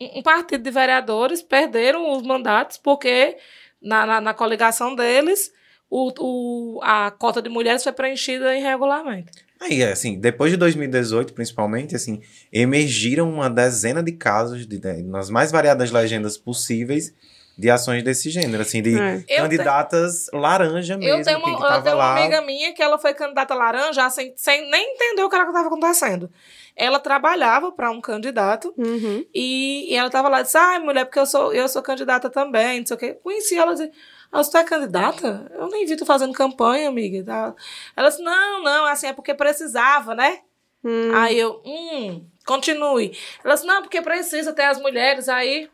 um um partido de vereadores perderam os mandatos porque na, na, na coligação deles o, o, a cota de mulheres foi preenchida irregularmente. Aí, assim, depois de 2018, principalmente, assim, emergiram uma dezena de casos, de, né, nas mais variadas legendas possíveis, de ações desse gênero, assim, de É. Candidatas laranja mesmo, Eu tenho, que, uma, que eu tenho uma lá. amiga minha que ela foi candidata laranja sem, sem nem entender o que estava acontecendo. Ela trabalhava para um candidato Uhum. e, e ela estava lá e disse: Ai, mulher, porque eu sou, eu sou candidata também, não sei o quê. Conheci ela e disse: ah, você é candidata? Eu nem vi tu fazendo campanha, amiga. tal. Ela disse: Não, não, assim, é porque precisava, né? Hum. Aí eu, hum, continue. Ela disse: Não, porque precisa ter as mulheres. Aí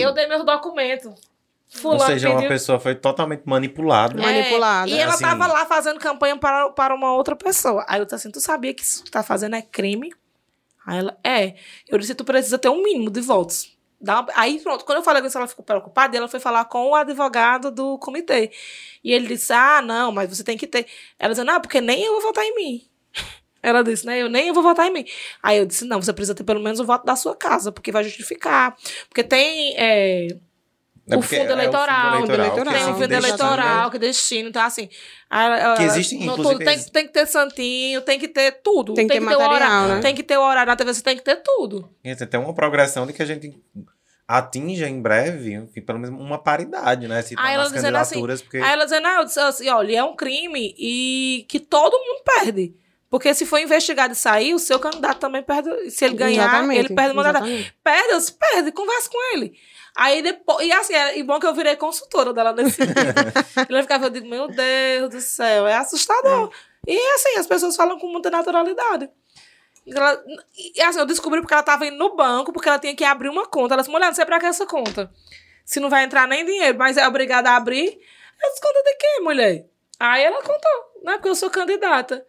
eu dei meus documentos. Ou Fulano seja, uma pediu- pessoa foi totalmente manipulada. É. manipulada. E ela Assim- tava lá fazendo campanha para, para uma outra pessoa. Aí eu disse assim: Tu sabia que isso que tu tá fazendo é crime? Aí ela, é. Eu disse: Tu precisa ter um mínimo de votos. Dá uma- Aí pronto, quando eu falei com isso, ela ficou preocupada e ela foi falar com o advogado do comitê. E ele disse: Ah, não, mas você tem que ter. Ela disse: Não, porque nem eu vou votar em mim. Ela disse, né? Eu nem eu vou votar em mim. Aí eu disse: Não, você precisa ter pelo menos o voto da sua casa, porque vai justificar. Porque tem. é, É o fundo é eleitoral, fundo fundo eleitoral, eleitoral. tem o é um fundo eleitoral, né? que destino. Então, assim. a- a- Que existem, no tudo, tem, existe- tem que ter santinho, tem que ter tudo. Tem que ter o material, horário, né? Tem que ter o horário na TV, você tem que ter tudo. Tem até uma progressão de que a gente atinja em breve, enfim, pelo menos uma paridade, né? Se, Aí ela nas assim, candidaturas, porque... Aí ela dizendo, ah, eu disse assim, olha, é um crime e que todo mundo perde. Porque se for investigado e sair, o seu candidato também perde. Se ele ganhar, Exatamente, ele perde o mandato. Perde, perde, conversa com ele. Aí depois, e assim, é, e bom que eu virei consultora dela nesse sentido. Ele ficava, eu digo, meu Deus do céu, é assustador. E assim, as pessoas falam com muita naturalidade. Ela- e assim, eu descobri porque ela tava indo no banco, porque ela tinha que abrir uma conta. Ela disse, mulher, não sei pra que essa conta. Se não vai entrar nem dinheiro, mas é obrigada a abrir. Eu disse, conta de quê, mulher? Aí ela contou, né? Porque eu sou candidata.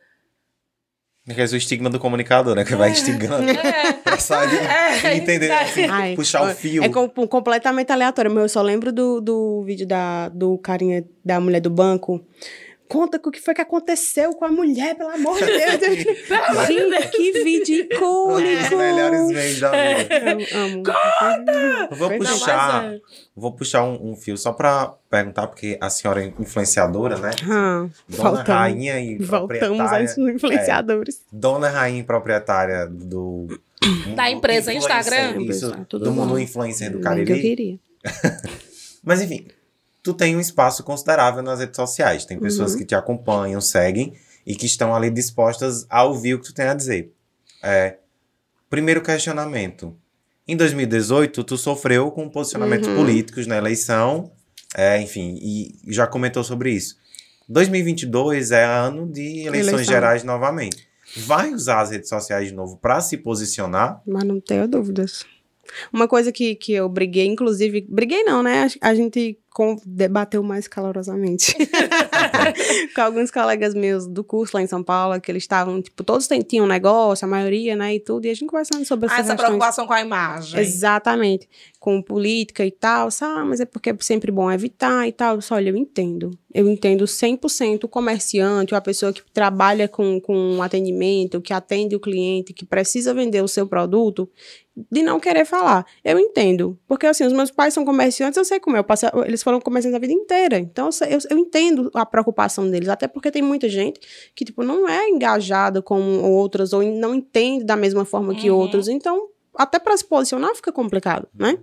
Que é o estigma do comunicador, né? Que vai instigando É. pra sair É, e entender, assim, Ai, puxar o é- fio. É com- completamente aleatório, mas eu só lembro do, do vídeo da, do carinha da mulher do banco. Conta o que foi que aconteceu com a mulher, pelo amor de Deus. Gente, que vídeo Um dos icônico. melhores memes da vida. Eu amo. Eu vou puxar, é. vou puxar um, um fio só pra perguntar, porque a senhora é influenciadora, né? Ah, Dona voltamos. Rainha e Voltamos aos influenciadores. Dona Rainha e proprietária do... Da empresa Instagram? Isso, do mundo influencer do Bem que eu Cariri. queria. Mas enfim, tu tem um espaço considerável nas redes sociais. Tem pessoas Uhum. que te acompanham, seguem e que estão ali dispostas a ouvir o que tu tem a dizer. É, primeiro questionamento. Em 2018, tu sofreu com posicionamentos Uhum. políticos na eleição, é, enfim, e já comentou sobre isso. 2022 é ano de eleições Eleição. gerais novamente. Vai usar as redes sociais de novo para se posicionar? Mas não tenho dúvidas. Uma coisa que, que eu briguei, inclusive, briguei não, né? A, a gente com- debateu mais calorosamente. com alguns colegas meus do curso lá em São Paulo, que eles estavam, tipo, todos tinham negócio, a maioria, né, e tudo, e a gente conversando sobre Ah, essa questões. preocupação com a imagem. Exatamente. Com política e tal. Ah, mas é porque é sempre bom evitar e tal. Só, olha, eu entendo. Eu entendo 100% o comerciante, ou a pessoa que trabalha com, com atendimento, que atende o cliente, que precisa vender o seu produto, de não querer falar. Eu entendo. Porque, assim, os meus pais são comerciantes, eu sei como é. Eu passo, eles foram comerciantes a vida inteira. Então, eu, eu, entendo a preocupação deles, até porque tem muita gente que, tipo, não é engajada com outras ou não entende da mesma forma que Uhum. outros. Então, até para se posicionar fica complicado, né?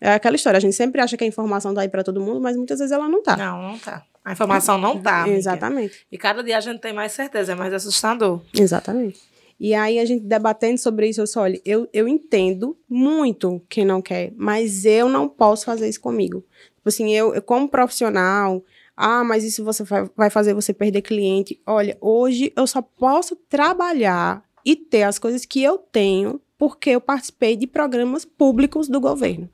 É aquela história, a gente sempre acha que a informação tá aí para todo mundo, mas muitas vezes ela não tá. Não, não tá. A informação não tá. amiga. Exatamente. E cada dia a gente tem mais certeza, é mais assustador. Exatamente. E aí a gente debatendo sobre isso, eu só, olha, eu, eu entendo muito quem não quer, mas eu não posso fazer isso comigo. Tipo assim, eu, eu como profissional, ah, mas isso você vai, fazer você perder cliente. Olha, hoje eu só posso trabalhar e ter as coisas que eu tenho porque eu participei de programas públicos do governo.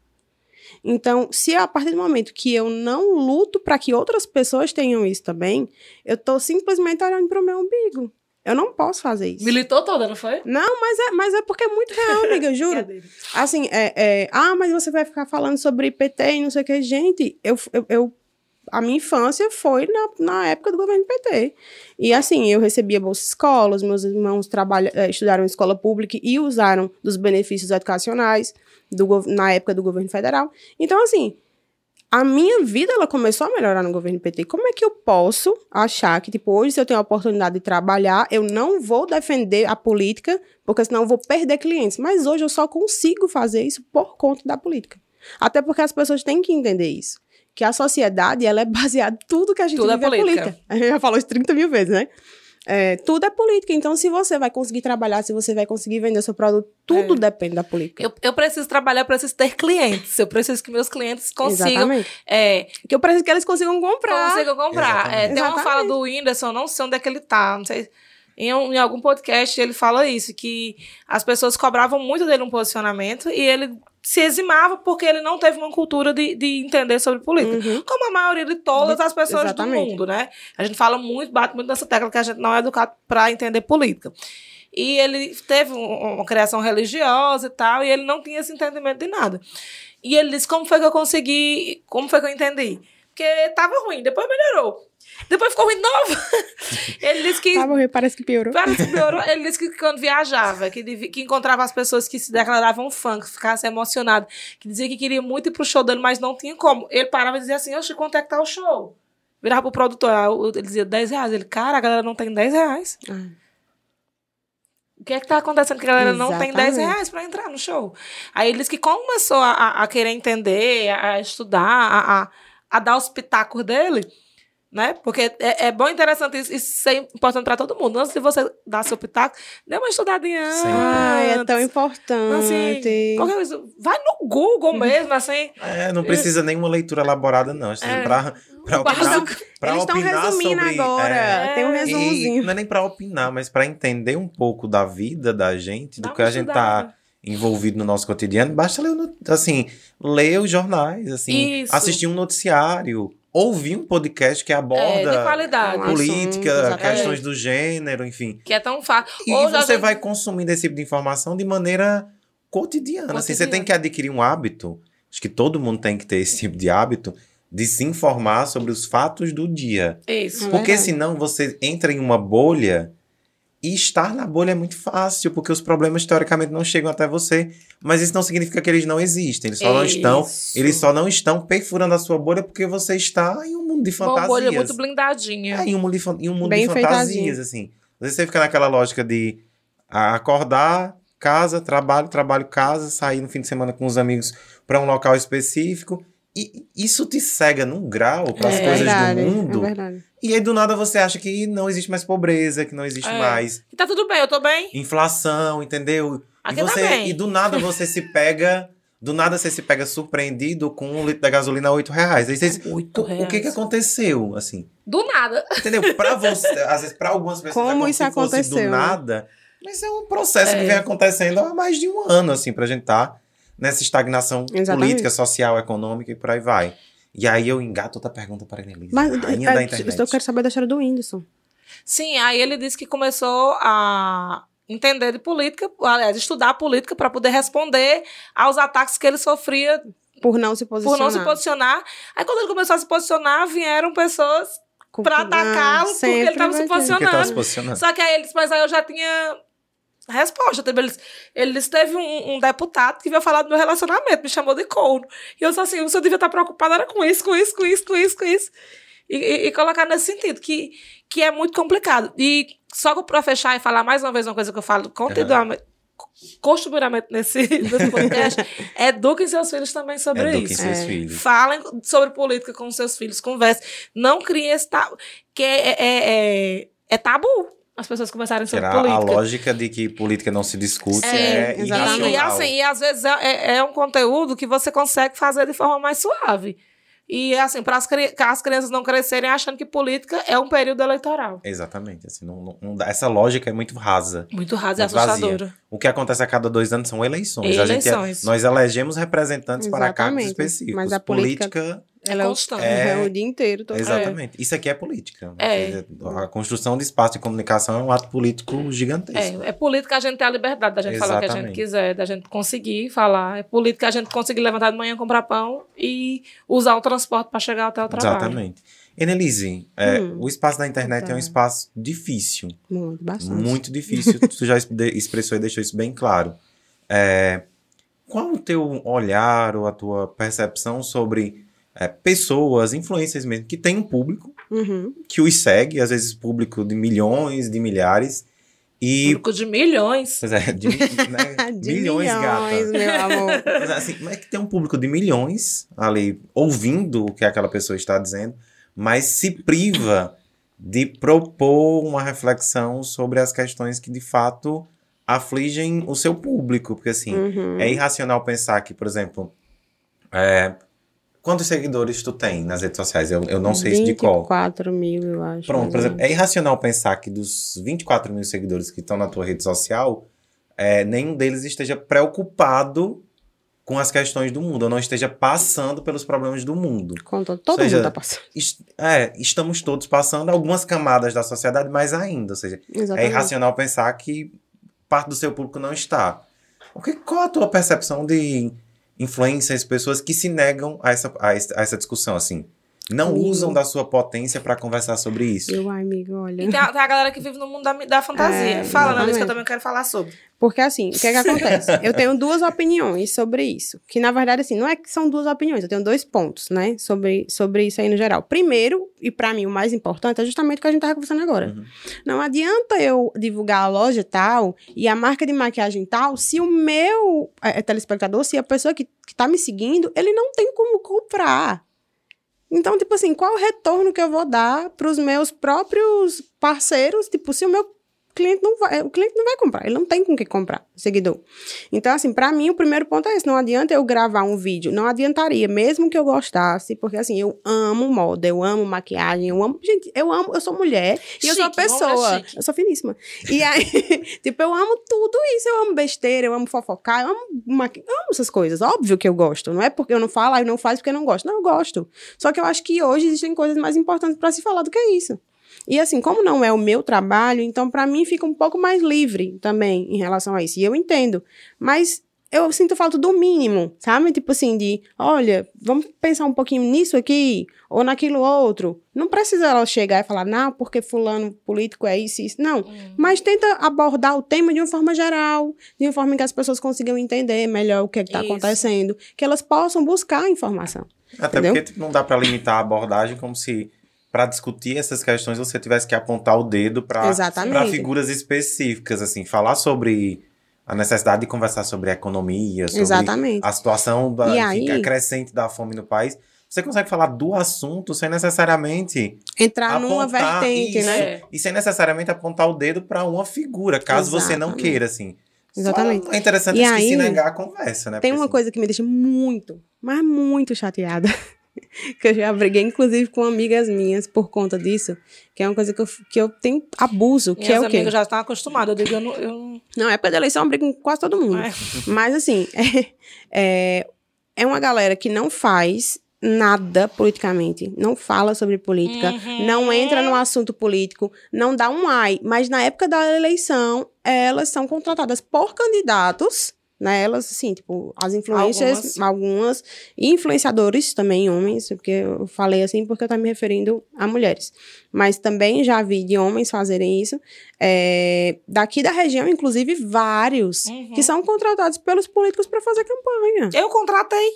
Então, se a partir do momento que eu não luto para que outras pessoas tenham isso também, eu tô simplesmente olhando para o meu umbigo. Eu não posso fazer isso. Militou toda, não foi? Não, mas é, mas é porque é muito real, amiga, eu juro. Assim, é, é, ah, mas você vai ficar falando sobre IPT e não sei o que. Gente, eu, eu, eu- a minha infância foi na, na época do governo PT. E assim, eu recebia bolsa escola, os meus irmãos trabalha, eh, estudaram em escola pública e usaram dos benefícios educacionais do, na época do governo federal. Então, assim, a minha vida ela começou a melhorar no governo PT. Como é que eu posso achar que, tipo, hoje, se eu tenho a oportunidade de trabalhar, eu não vou defender a política, porque senão eu vou perder clientes. Mas hoje eu só consigo fazer isso por conta da política. Até porque as pessoas têm que entender isso. Que a sociedade, ela é baseada em tudo que a gente Tudo é vive política. A gente já falou isso 30 mil vezes, né? É, tudo é política. Então, se você vai conseguir trabalhar, se você vai conseguir vender seu produto, tudo É. depende da política. Eu, eu preciso trabalhar, eu preciso ter clientes. Eu preciso que meus clientes consigam. Exatamente. É, Que eu preciso que eles consigam comprar. consigam comprar. É, tem uma fala do Whindersson, não sei onde é que ele tá, não sei. Em, um- em algum podcast ele fala isso, que as pessoas cobravam muito dele um posicionamento e ele se eximava porque ele não teve uma cultura de, de entender sobre política. Uhum. Como a maioria de todas as pessoas Exatamente. do mundo, né? A gente fala muito, bate muito nessa tecla que a gente não é educado para entender política. E ele teve um- uma criação religiosa e tal, e ele não tinha esse entendimento de nada. E ele disse: Como foi que eu consegui? Como foi que eu entendi? Porque tava ruim, depois melhorou. Depois ficou ruim de novo. ele disse que. Tá bom, parece que piorou. Parece que piorou. Ele disse que quando viajava, que, que encontrava as pessoas que se declaravam fã, que ficassem emocionados, que dizia que queria muito ir pro show dele, mas não tinha como. Ele parava e dizia assim: Oxe, quanto é que tá o show? Virava pro produtor, ah, ele dizia 10 reais. Ele, cara, a galera não tem 10 reais. Ah. O que é que tá acontecendo que a galera não tem 10 Exatamente. reais pra entrar no show? Aí ele disse que começou a, a- a querer entender, a, a estudar, a, a, a dar os pitacos dele, né? Porque é, é bom e interessante isso, isso ser importante pra todo mundo. Antes de você dar seu pitaco, dê uma estudadinha antes. Sim. Ai, é tão importante. Assim, qualquer coisa, vai no Google mesmo, assim. É, não precisa nenhuma leitura elaborada, não. Assim, É. pra, pra, opinar, pra Eles estão resumindo sobre, agora. é, Tem um resumozinho. não é nem pra opinar, mas pra entender um pouco da vida da gente, Dá do que a gente tá envolvido no nosso cotidiano, basta ler, assim, ler os jornais, assim, Isso. assistir um noticiário, ouvir um podcast que É, aborda. Um política, assunto, questões do gênero, enfim. Que é tão fácil. E a você gente- vai consumindo esse tipo de informação de maneira cotidiana. Assim, você tem Cotidiana. que adquirir um hábito. Acho que todo mundo tem que ter esse tipo de hábito de se informar sobre os fatos do dia. Isso. É Porque verdade. senão você entra em uma bolha e estar na bolha é muito fácil, porque os problemas teoricamente não chegam até você, mas isso não significa que eles não existem. Eles só não estão, eles só não estão perfurando a sua bolha porque você está em um mundo de Uma fantasias. bolha muito blindadinha. É, em um mundo de, em um mundo Bem de fantasias, assim. Às vezes você fica naquela lógica de acordar, casa, trabalho, trabalho, casa, sair no fim de semana com os amigos para um local específico. E isso te cega num grau para as É coisas verdade, do mundo. É verdade. E aí do nada você acha que não existe mais pobreza, que não existe É. mais E tá tudo bem, eu tô bem. inflação, entendeu? Aqui e, tá você, bem. e do nada você se pega. Do nada você se pega surpreendido com um litro da gasolina a 8 reais. Aí você diz, Oito o, o que que reais. aconteceu? Assim. Do nada. Entendeu? Pra você, às vezes, pra algumas pessoas, Como é isso aconteceu, do nada. Mas é um processo É. que vem acontecendo há mais de um ano, assim, pra gente tá nessa estagnação Exatamente. política, social, econômica e por aí vai. E aí eu engato outra pergunta para a Elisa. Mas rainha é, da eu internet. eu quero saber da história do Whindersson. Sim, aí ele disse que começou a entender de política, aliás, estudar política para poder responder aos ataques que ele sofria Por não se por posicionar. não se posicionar. Aí quando ele começou a se posicionar, vieram pessoas Ah, atacá-lo porque ele sempre tava se se posicionando. posicionando. Só que aí ele disse, mas aí eu já tinha resposta. Tipo, eles, eles teve um, um deputado que veio falar do meu relacionamento, me chamou de corno. E eu disse assim, você devia estar preocupada era com isso, com isso, com isso, com isso, com isso. E, e, e colocar nesse sentido, que, que é muito complicado. E só para fechar e falar mais uma vez uma coisa que eu falo continuamente, costumeiramente nesse, nesse podcast, eduquem seus filhos também sobre Eduquem isso. seus É. filhos. Falem sobre política com seus filhos, conversem. Não criem esse tabu, que é, é, é, é tabu as pessoas conversarem Que sobre era a política. lógica de que política não se discute É, é, exatamente. E, e irracional. assim, e às vezes é, é- é um conteúdo que você consegue fazer de forma mais suave. E assim, para as, as crianças não crescerem achando que política é um período eleitoral. Exatamente. Assim, não, não- essa lógica é muito rasa. Muito rasa e Muito vazia. assustadora. O que acontece a cada dois anos são eleições. A gente- Eleições. nós elegemos representantes para cargos Exatamente. específicos. Mas a política- Ela é, o- constante. é É. o dia inteiro. todo Exatamente. Isso aqui é política. É. A construção de espaço de comunicação é um ato político gigantesco. É, é política a gente ter a liberdade da gente falar o que a gente Exatamente. quiser, da gente conseguir falar. É política a gente conseguir levantar de manhã, comprar pão e usar o transporte para chegar até o trabalho. Exatamente. Enelise, é, Hum. o espaço da internet é um Tá. espaço difícil. Muito, bastante. Muito difícil. tu já expressou e deixou isso bem claro. É, qual o teu olhar ou a tua percepção sobre é, pessoas, influências mesmo, que têm um público, Uhum. que os segue, às vezes público de milhões, de milhares, e... Público de milhões. Pois é, de, né, De milhões, gata. meu amor. Mas, assim, mas é que tem um público de milhões ali ouvindo o que aquela pessoa está dizendo, mas se priva de propor uma reflexão sobre as questões que de fato afligem o seu público. Porque assim, Uhum. é irracional pensar que, por exemplo, é, quantos seguidores tu tem nas redes sociais? Eu, eu não sei isso de qual. 24 mil, eu acho. Pronto, por exemplo, é irracional pensar que dos 24 mil seguidores que estão na tua rede social, é, nenhum deles esteja preocupado com as questões do mundo, ou não esteja passando pelos problemas do mundo. Conta, todo seja, mundo tá passando. Est- é, estamos todos passando algumas camadas da sociedade, mais ainda. Ou seja, é Exatamente. irracional pensar que parte do seu público não está. O que, qual a tua percepção de influências, pessoas que se negam a essa, a essa, discussão, assim? Não Amigo. usam da sua potência para conversar sobre isso. Eu, ai, amigo, olha. E tem a, tem a galera que vive no mundo da, da fantasia. É, Fala, Annalise, que eu também quero falar sobre. Porque assim, o que é que acontece? Eu tenho duas opiniões sobre isso. Que na verdade, assim, não é que são duas opiniões, eu tenho dois pontos, né? Sobre, sobre isso aí no geral. Primeiro, e pra mim o mais importante, é justamente o que a gente tava conversando agora. Uhum. Não adianta eu divulgar a loja tal e a marca de maquiagem tal, se o meu é, telespectador, se a pessoa que, que tá me seguindo, ele não tem como comprar. Então, tipo assim, qual o retorno que eu vou dar pros meus próprios parceiros? Tipo, se o meu cliente não vai, o cliente não vai comprar, ele não tem com o que comprar, seguidor. Então, assim, pra mim, o primeiro ponto é esse, não adianta eu gravar um vídeo, não adiantaria, mesmo que eu gostasse, porque assim, eu amo moda, eu amo maquiagem, eu amo, gente, eu amo, eu sou mulher, e eu sou uma pessoa, eu sou finíssima. E aí, tipo, eu amo tudo isso, eu amo besteira, eu amo fofocar, eu amo, maqui... eu amo essas coisas, óbvio que eu gosto, não é porque eu não falo, eu não faço porque eu não gosto, não, eu gosto. Só que eu acho que hoje existem coisas mais importantes pra se falar do que isso. E assim, como não é o meu trabalho, então pra mim fica um pouco mais livre também em relação a isso. E eu entendo. Mas eu sinto falta do mínimo, sabe? Tipo assim, de, olha, vamos pensar um pouquinho nisso aqui, ou naquilo outro. Não precisa ela chegar e falar, não, porque fulano político é isso e isso. Não. Mas tenta abordar o tema de uma forma geral, de uma forma em que as pessoas consigam entender melhor o que está Isso. acontecendo, que elas possam buscar a informação. Até Entendeu? porque tipo, não dá para limitar a abordagem como se para discutir essas questões você tivesse que apontar o dedo para Exatamente. figuras específicas, assim, falar sobre a necessidade de conversar sobre a economia, sobre Exatamente. a situação da, enfim, aí- crescente da fome no país. Você consegue falar do assunto sem necessariamente Entrar numa vertente, isso, né? E sem necessariamente apontar o dedo para uma figura, caso você não Exatamente. queira, assim. Só Exatamente. é interessante E que se aí, negar a conversa, né? Tem Porque, uma assim, coisa que me deixa muito, mas muito chateada. Que eu já briguei, inclusive, com amigas minhas por conta disso. Que é uma coisa que eu, que eu tenho abuso, que Minhas é o quê? amigas já estão acostumadas. Eu digo, eu não. Eu não... Não, é época da eleição eu brigo com quase todo mundo. É. Mas, assim, é, é, é uma galera que não faz nada politicamente, não fala sobre política, Uhum. não entra no assunto político, não dá um ai. Mas na época da eleição, elas são contratadas por candidatos né? Elas, assim, tipo, as influências, Algumas. algumas, influenciadores também, homens, porque eu falei assim porque eu tô me referindo a mulheres. Mas também já vi de homens fazerem isso. É, daqui da região, inclusive, vários Uhum. que são contratados pelos políticos para fazer campanha. Eu contratei.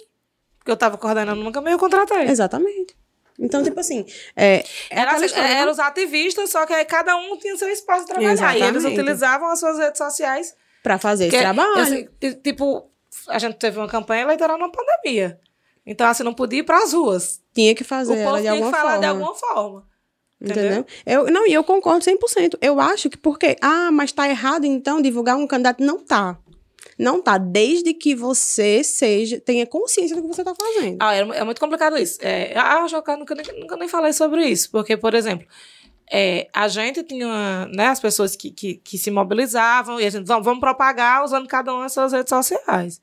Porque eu tava coordenando uma campanha, eu contratei. Exatamente. Então, tipo assim, é, é Era, aquela história, eram os ativistas, só que aí cada um tinha seu espaço de trabalhar. E eles Exatamente. utilizavam as suas redes sociais. Pra fazer esse trabalho. ti- tipo, a gente teve uma campanha eleitoral na pandemia. Então, assim, não podia ir pras ruas. tinha que O fazer ela povo de alguma falar forma. de alguma forma. Entendeu? Eu, não, e eu concordo 100%. Eu acho que porque, ah, mas tá errado então divulgar um candidato. Não tá. Não tá, desde que você seja, tenha consciência do que você tá fazendo. Ah, é, é muito complicado isso. É, ah, eu acho que eu nunca, nem- nunca nem falei sobre isso. Porque, por exemplo, é, a gente tinha né, as pessoas que, que, que se mobilizavam e a gente, vamos, vamos propagar usando cada uma das suas redes sociais.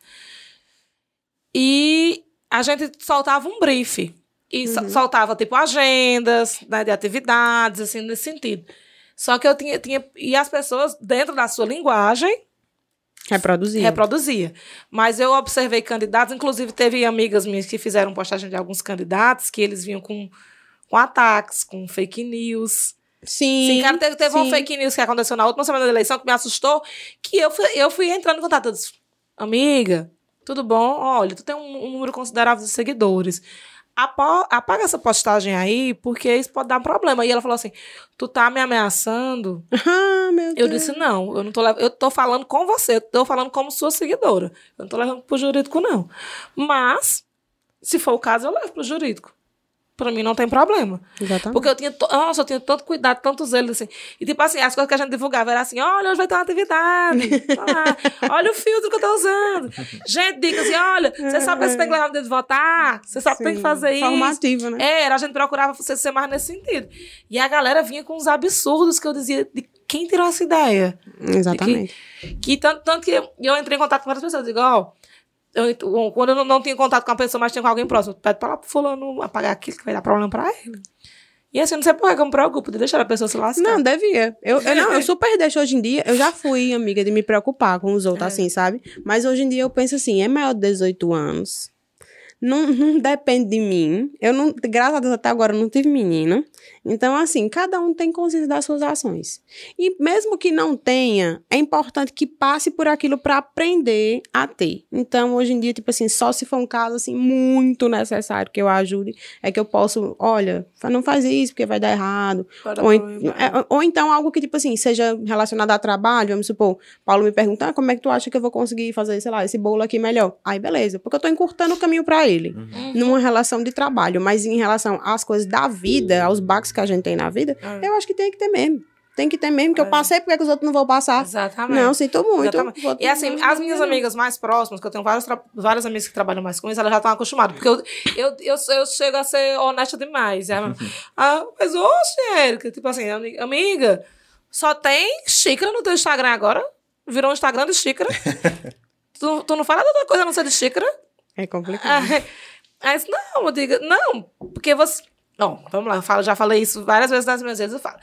E a gente soltava um brief. E so- soltava, tipo, agendas né, de atividades, assim, nesse sentido. Só que eu tinha, tinha. E as pessoas, dentro da sua linguagem, Reproduzir. reproduzia. Mas eu observei candidatos, inclusive teve amigas minhas que fizeram postagem de alguns candidatos que eles vinham com, com ataques, com fake news. Sim. Sim, cara, teve, teve sim. fake news que aconteceu na última semana da eleição que me assustou, que eu fui, eu fui entrando em contato. Eu disse, amiga, tudo bom? Olha, tu tem um, um número considerável de seguidores. Apa- apaga essa postagem aí, porque isso pode dar problema. E ela falou assim: tu tá me ameaçando Ah, meu eu Deus. disse, não, eu não tô eu tô falando com você, eu tô falando como sua seguidora. Eu não tô levando pro jurídico, não. Mas, se for o caso, eu levo pro jurídico. Pra mim não tem problema. Exatamente. Porque eu tinha, nossa, eu tinha tanto cuidado, tanto zelo, assim. E tipo assim, as coisas que a gente divulgava era assim, olha, hoje vai ter uma atividade. Ah, olha o filtro que eu tô usando. Gente, dica assim, olha, você sabe que você tem que levar o dedo de votar? Você sabe que tem que fazer isso? Formativo, né? É, era, a gente procurava você ser mais nesse sentido. E a galera vinha com uns absurdos que eu dizia, de quem tirou essa ideia? Exatamente. Que tanto, tanto que eu entrei em contato com várias pessoas. Digo, ó, eu, quando eu não, tinha contato com a pessoa, mas tinha com alguém próximo, pede pra lá pro fulano apagar aquilo que vai dar problema pra ele. E assim, não sei por que eu me preocupo de deixar a pessoa se lascar. Não, devia. Eu, eu, não, eu super deixo hoje em dia. Eu já fui amiga de me preocupar com os outros, É. assim, sabe? Mas hoje em dia eu penso assim: é maior de 18 anos. Não, não depende de mim. Eu não, graças a Deus, até agora eu não tive menino. Então, assim, cada um tem consciência das suas ações. E mesmo que não tenha, é importante que passe por aquilo para aprender a ter. Então, hoje em dia, tipo assim, só se for um caso assim muito necessário que eu ajude, é que eu posso, olha, não faz isso porque vai dar errado. Ou, é, ou então algo que, tipo assim, seja relacionado a trabalho, vamos supor, Paulo me pergunta, ah, como é que tu acha que eu vou conseguir fazer, sei lá, esse bolo aqui melhor? Aí, beleza, porque eu tô encurtando o caminho pra ele, Uhum. numa relação de trabalho, mas em relação às coisas da vida, aos baques que a gente tem na vida, É. eu acho que tem que ter mesmo. Tem que ter mesmo, que eu É. passei, porque que os outros não vão passar? Exatamente. Não, sinto muito. Vou- E assim, as minhas amigas mais próximas, que eu tenho várias, várias amigas que trabalham mais com isso, elas já estão acostumadas. Porque eu, eu, eu, eu chego a ser honesta demais. Ela, ah, mas, oxe, Érica, tipo assim, ami- amiga, só tem xícara no teu Instagram agora? Virou um Instagram de xícara? tu, tu não fala de outra coisa a não ser de xícara? É complicado. Aí, aí disse, não, eu digo, não, porque você. Não, vamos lá, eu falo, já falei isso várias vezes nas minhas vezes, eu falo.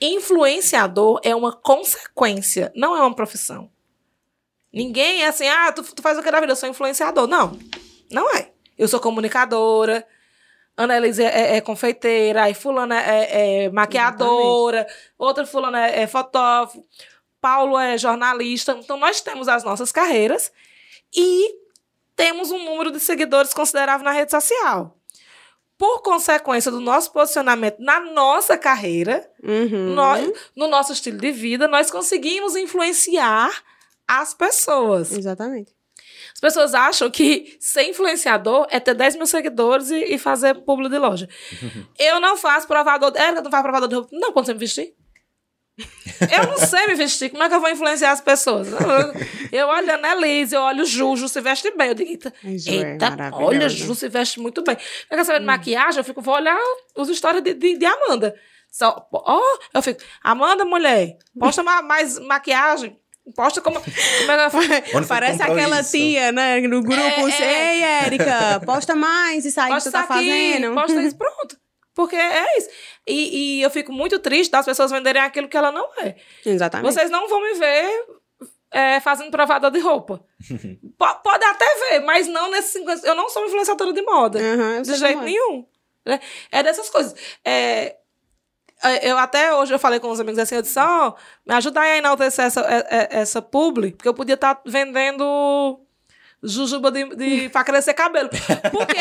Influenciador é uma consequência, não é uma profissão. Ninguém é assim, ah, tu, tu faz o que da vida, eu sou influenciador. Não, não é. Eu sou comunicadora, Ana Elise é, é confeiteira, aí fulana é, é maquiadora, outra fulana é, é fotógrafo, Paulo é jornalista. Então, nós temos as nossas carreiras e temos um número de seguidores considerável na rede social. Por consequência do nosso posicionamento na nossa carreira, Uhum. nós- no nosso estilo de vida, nós conseguimos influenciar as pessoas. Exatamente. As pessoas acham que ser influenciador é ter 10 mil seguidores e, e fazer público de loja. Eu não faço provador. É, eu não faço provador de roupa. Não, quando você me vestir. Eu não sei me vestir. Como é que eu vou influenciar as pessoas? Eu, olho a Annelise, eu olho o Ju, Ju se veste bem. Eu digo, eita, é eita. Hum. olha, Ju se veste muito bem. Eu quero saber de maquiagem, eu fico, vou olhar os stories de, de, de Amanda. Só, ó, eu fico, Amanda, mulher, posta ma- mais maquiagem. Posta como. como é Parece aquela isso? tia, né, no grupo. É, é. Ei, Érica, posta mais isso aí Posta que tu tá aqui, fazendo. Posta isso, pronto. Porque é isso. E, e eu fico muito triste das pessoas venderem aquilo que ela não é. Exatamente. Vocês não vão me ver é, fazendo provador de roupa. Po- pode até ver, mas não nesse 50. Eu não sou influenciadora de moda. Eu De jeito é. nenhum. né? É dessas coisas. É, é, eu até hoje eu falei com os amigos assim, eu disse, ó, me ajuda aí a enaltecer essa, é- é- essa publi, porque eu podia estar vendendo jujuba de, de, pra crescer cabelo. Porque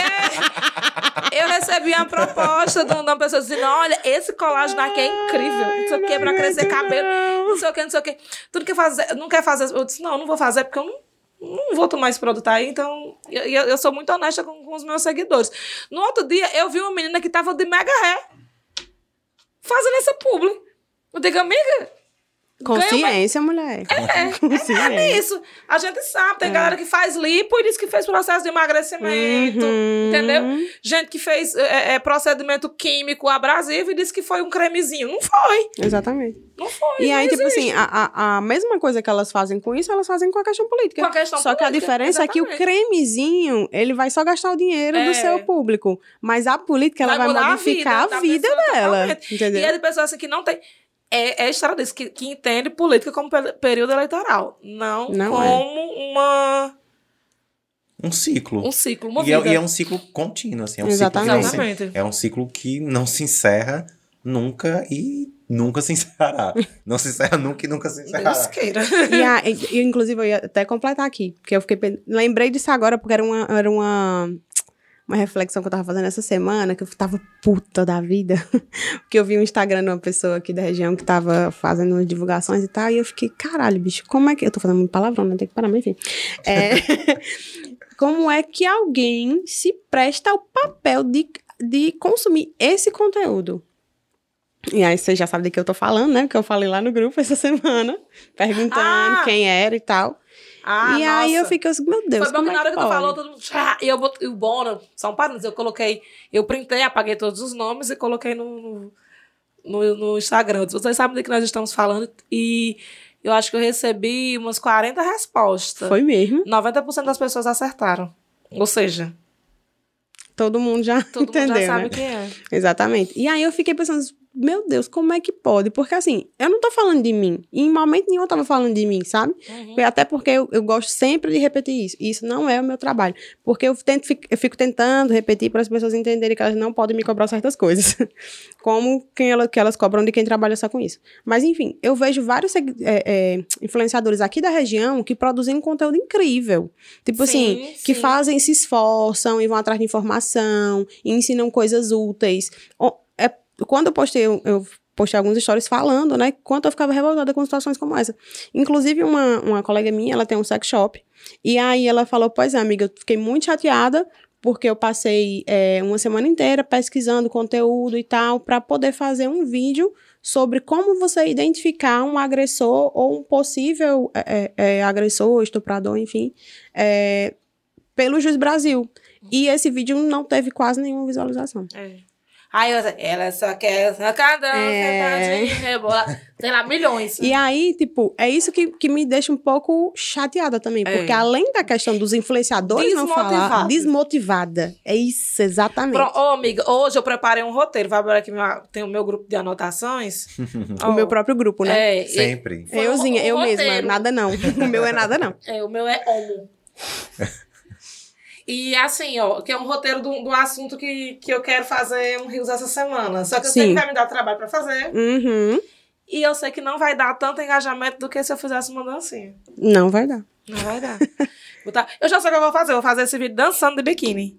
eu recebi uma proposta de uma pessoa dizendo, olha, esse colágeno aqui é incrível, não sei o que, pra crescer cabelo, não sei o que, não sei o que. Tu não quer fazer, não quer fazer, eu disse, não, não vou fazer, porque eu não não vou tomar esse produto aí, então eu, eu, eu sou muito honesta com, com os meus seguidores. No outro dia, eu vi uma menina que tava de mega ré fazendo essa publi. Eu digo, amiga, Consciência, mulher. é Consciência. isso. A gente sabe, tem galera que faz lipo e diz que fez processo de emagrecimento, Uhum. entendeu? Gente que fez é, é, procedimento químico abrasivo e disse que foi um cremezinho. Não foi, Exatamente. não foi. E não aí, tipo existe. assim, a, a, a mesma coisa que elas fazem com isso, elas fazem com a questão política. Com a questão só que a política, diferença é que o exatamente. cremezinho, ele vai só gastar o dinheiro É. do seu público. Mas a política, ela vai, modificar a da vida, pessoa dela. totalmente. Entendeu? E é de pessoas assim que não tem. É, é a história disso, que, que entende política como pe- período eleitoral. Não, Não é. como uma, Um ciclo. um ciclo, uma E é, vida. e é um ciclo contínuo, assim. É um Exatamente. ciclo que não se- Exatamente. é um ciclo que não se encerra nunca e nunca se encerrará. não se encerra nunca e nunca se encerrará. Deus queira. E, a, e- inclusive, eu ia até completar aqui, porque eu fiquei. Lembrei disso agora, porque era uma, era uma, uma reflexão que eu tava fazendo essa semana, que eu tava puta da vida. porque eu vi um Instagram de uma pessoa aqui da região que tava fazendo divulgações e tal, e eu fiquei, caralho, bicho, como é que. Eu tô fazendo muito palavrão, não tem que parar, mas enfim. É, como é que alguém se presta ao papel de, de consumir esse conteúdo? E aí você já sabe do que eu tô falando, né? Porque eu falei lá no grupo essa semana, perguntando Ah! quem era e tal. Ah, e aí eu nossa. fiquei assim, meu Deus, Foi bom que é na hora que que tu falou, todo mundo. "Ah", E eu botei o bônus, só um parênteses, eu coloquei. Eu printei, apaguei todos os nomes e coloquei no, no, no Instagram. Vocês sabem do que nós estamos falando. E eu acho que eu recebi umas 40 respostas. Foi mesmo. 90% das pessoas acertaram. Ou seja, Todo mundo já todo entendeu, mundo já sabe né? quem é. Exatamente. E aí eu fiquei pensando, meu Deus, como é que pode? Porque assim, eu não tô falando de mim. E em momento nenhum eu tava falando de mim, sabe? Uhum. Até porque eu, eu gosto sempre de repetir isso. E isso não é o meu trabalho. Porque eu, tento, eu fico tentando repetir para as pessoas entenderem que elas não podem me cobrar certas coisas. Como quem ela, que elas cobram de quem trabalha só com isso. Mas, enfim, eu vejo vários é, é, influenciadores aqui da região que produzem um conteúdo incrível. Tipo Sim, assim, que sim. fazem, se esforçam e vão atrás de informação, e ensinam coisas úteis. O- quando eu postei, eu, postei alguns stories falando, né, quanto eu ficava revoltada com situações como essa. Inclusive, uma, uma colega minha, ela tem um sex shop, e aí ela falou, pois é, amiga, eu fiquei muito chateada, porque eu passei é, uma semana inteira pesquisando conteúdo e tal, para poder fazer um vídeo sobre como você identificar um agressor ou um possível é, é, é, agressor, estuprador, enfim, é, pelo Juiz Brasil. E esse vídeo não teve quase nenhuma visualização. É. Aí eu, ela só quer sacadão, É. rebolar. Tem lá milhões. E aí, tipo, é isso que, que me deixa um pouco chateada também. É. Porque além da questão dos influenciadores não falar, Desmotivada. É isso, exatamente. Pronto, ô, amiga, hoje eu preparei um roteiro. Vai abrir aqui, meu, tem o meu grupo de anotações. O meu próprio grupo, né? É, Sempre. Euzinha, um eu mesma, roteiro. nada não. O meu é nada não. É, o meu é homo. E assim, ó, que é um roteiro de um assunto que, que eu quero fazer um Rios essa semana. Só que eu sei Sim. que vai me dar trabalho pra fazer. Uhum. E eu sei que não vai dar tanto engajamento do que se eu fizesse uma dancinha. Não vai dar. Não vai dar. Eu já sei o que eu vou fazer. Eu vou fazer esse vídeo dançando de biquíni.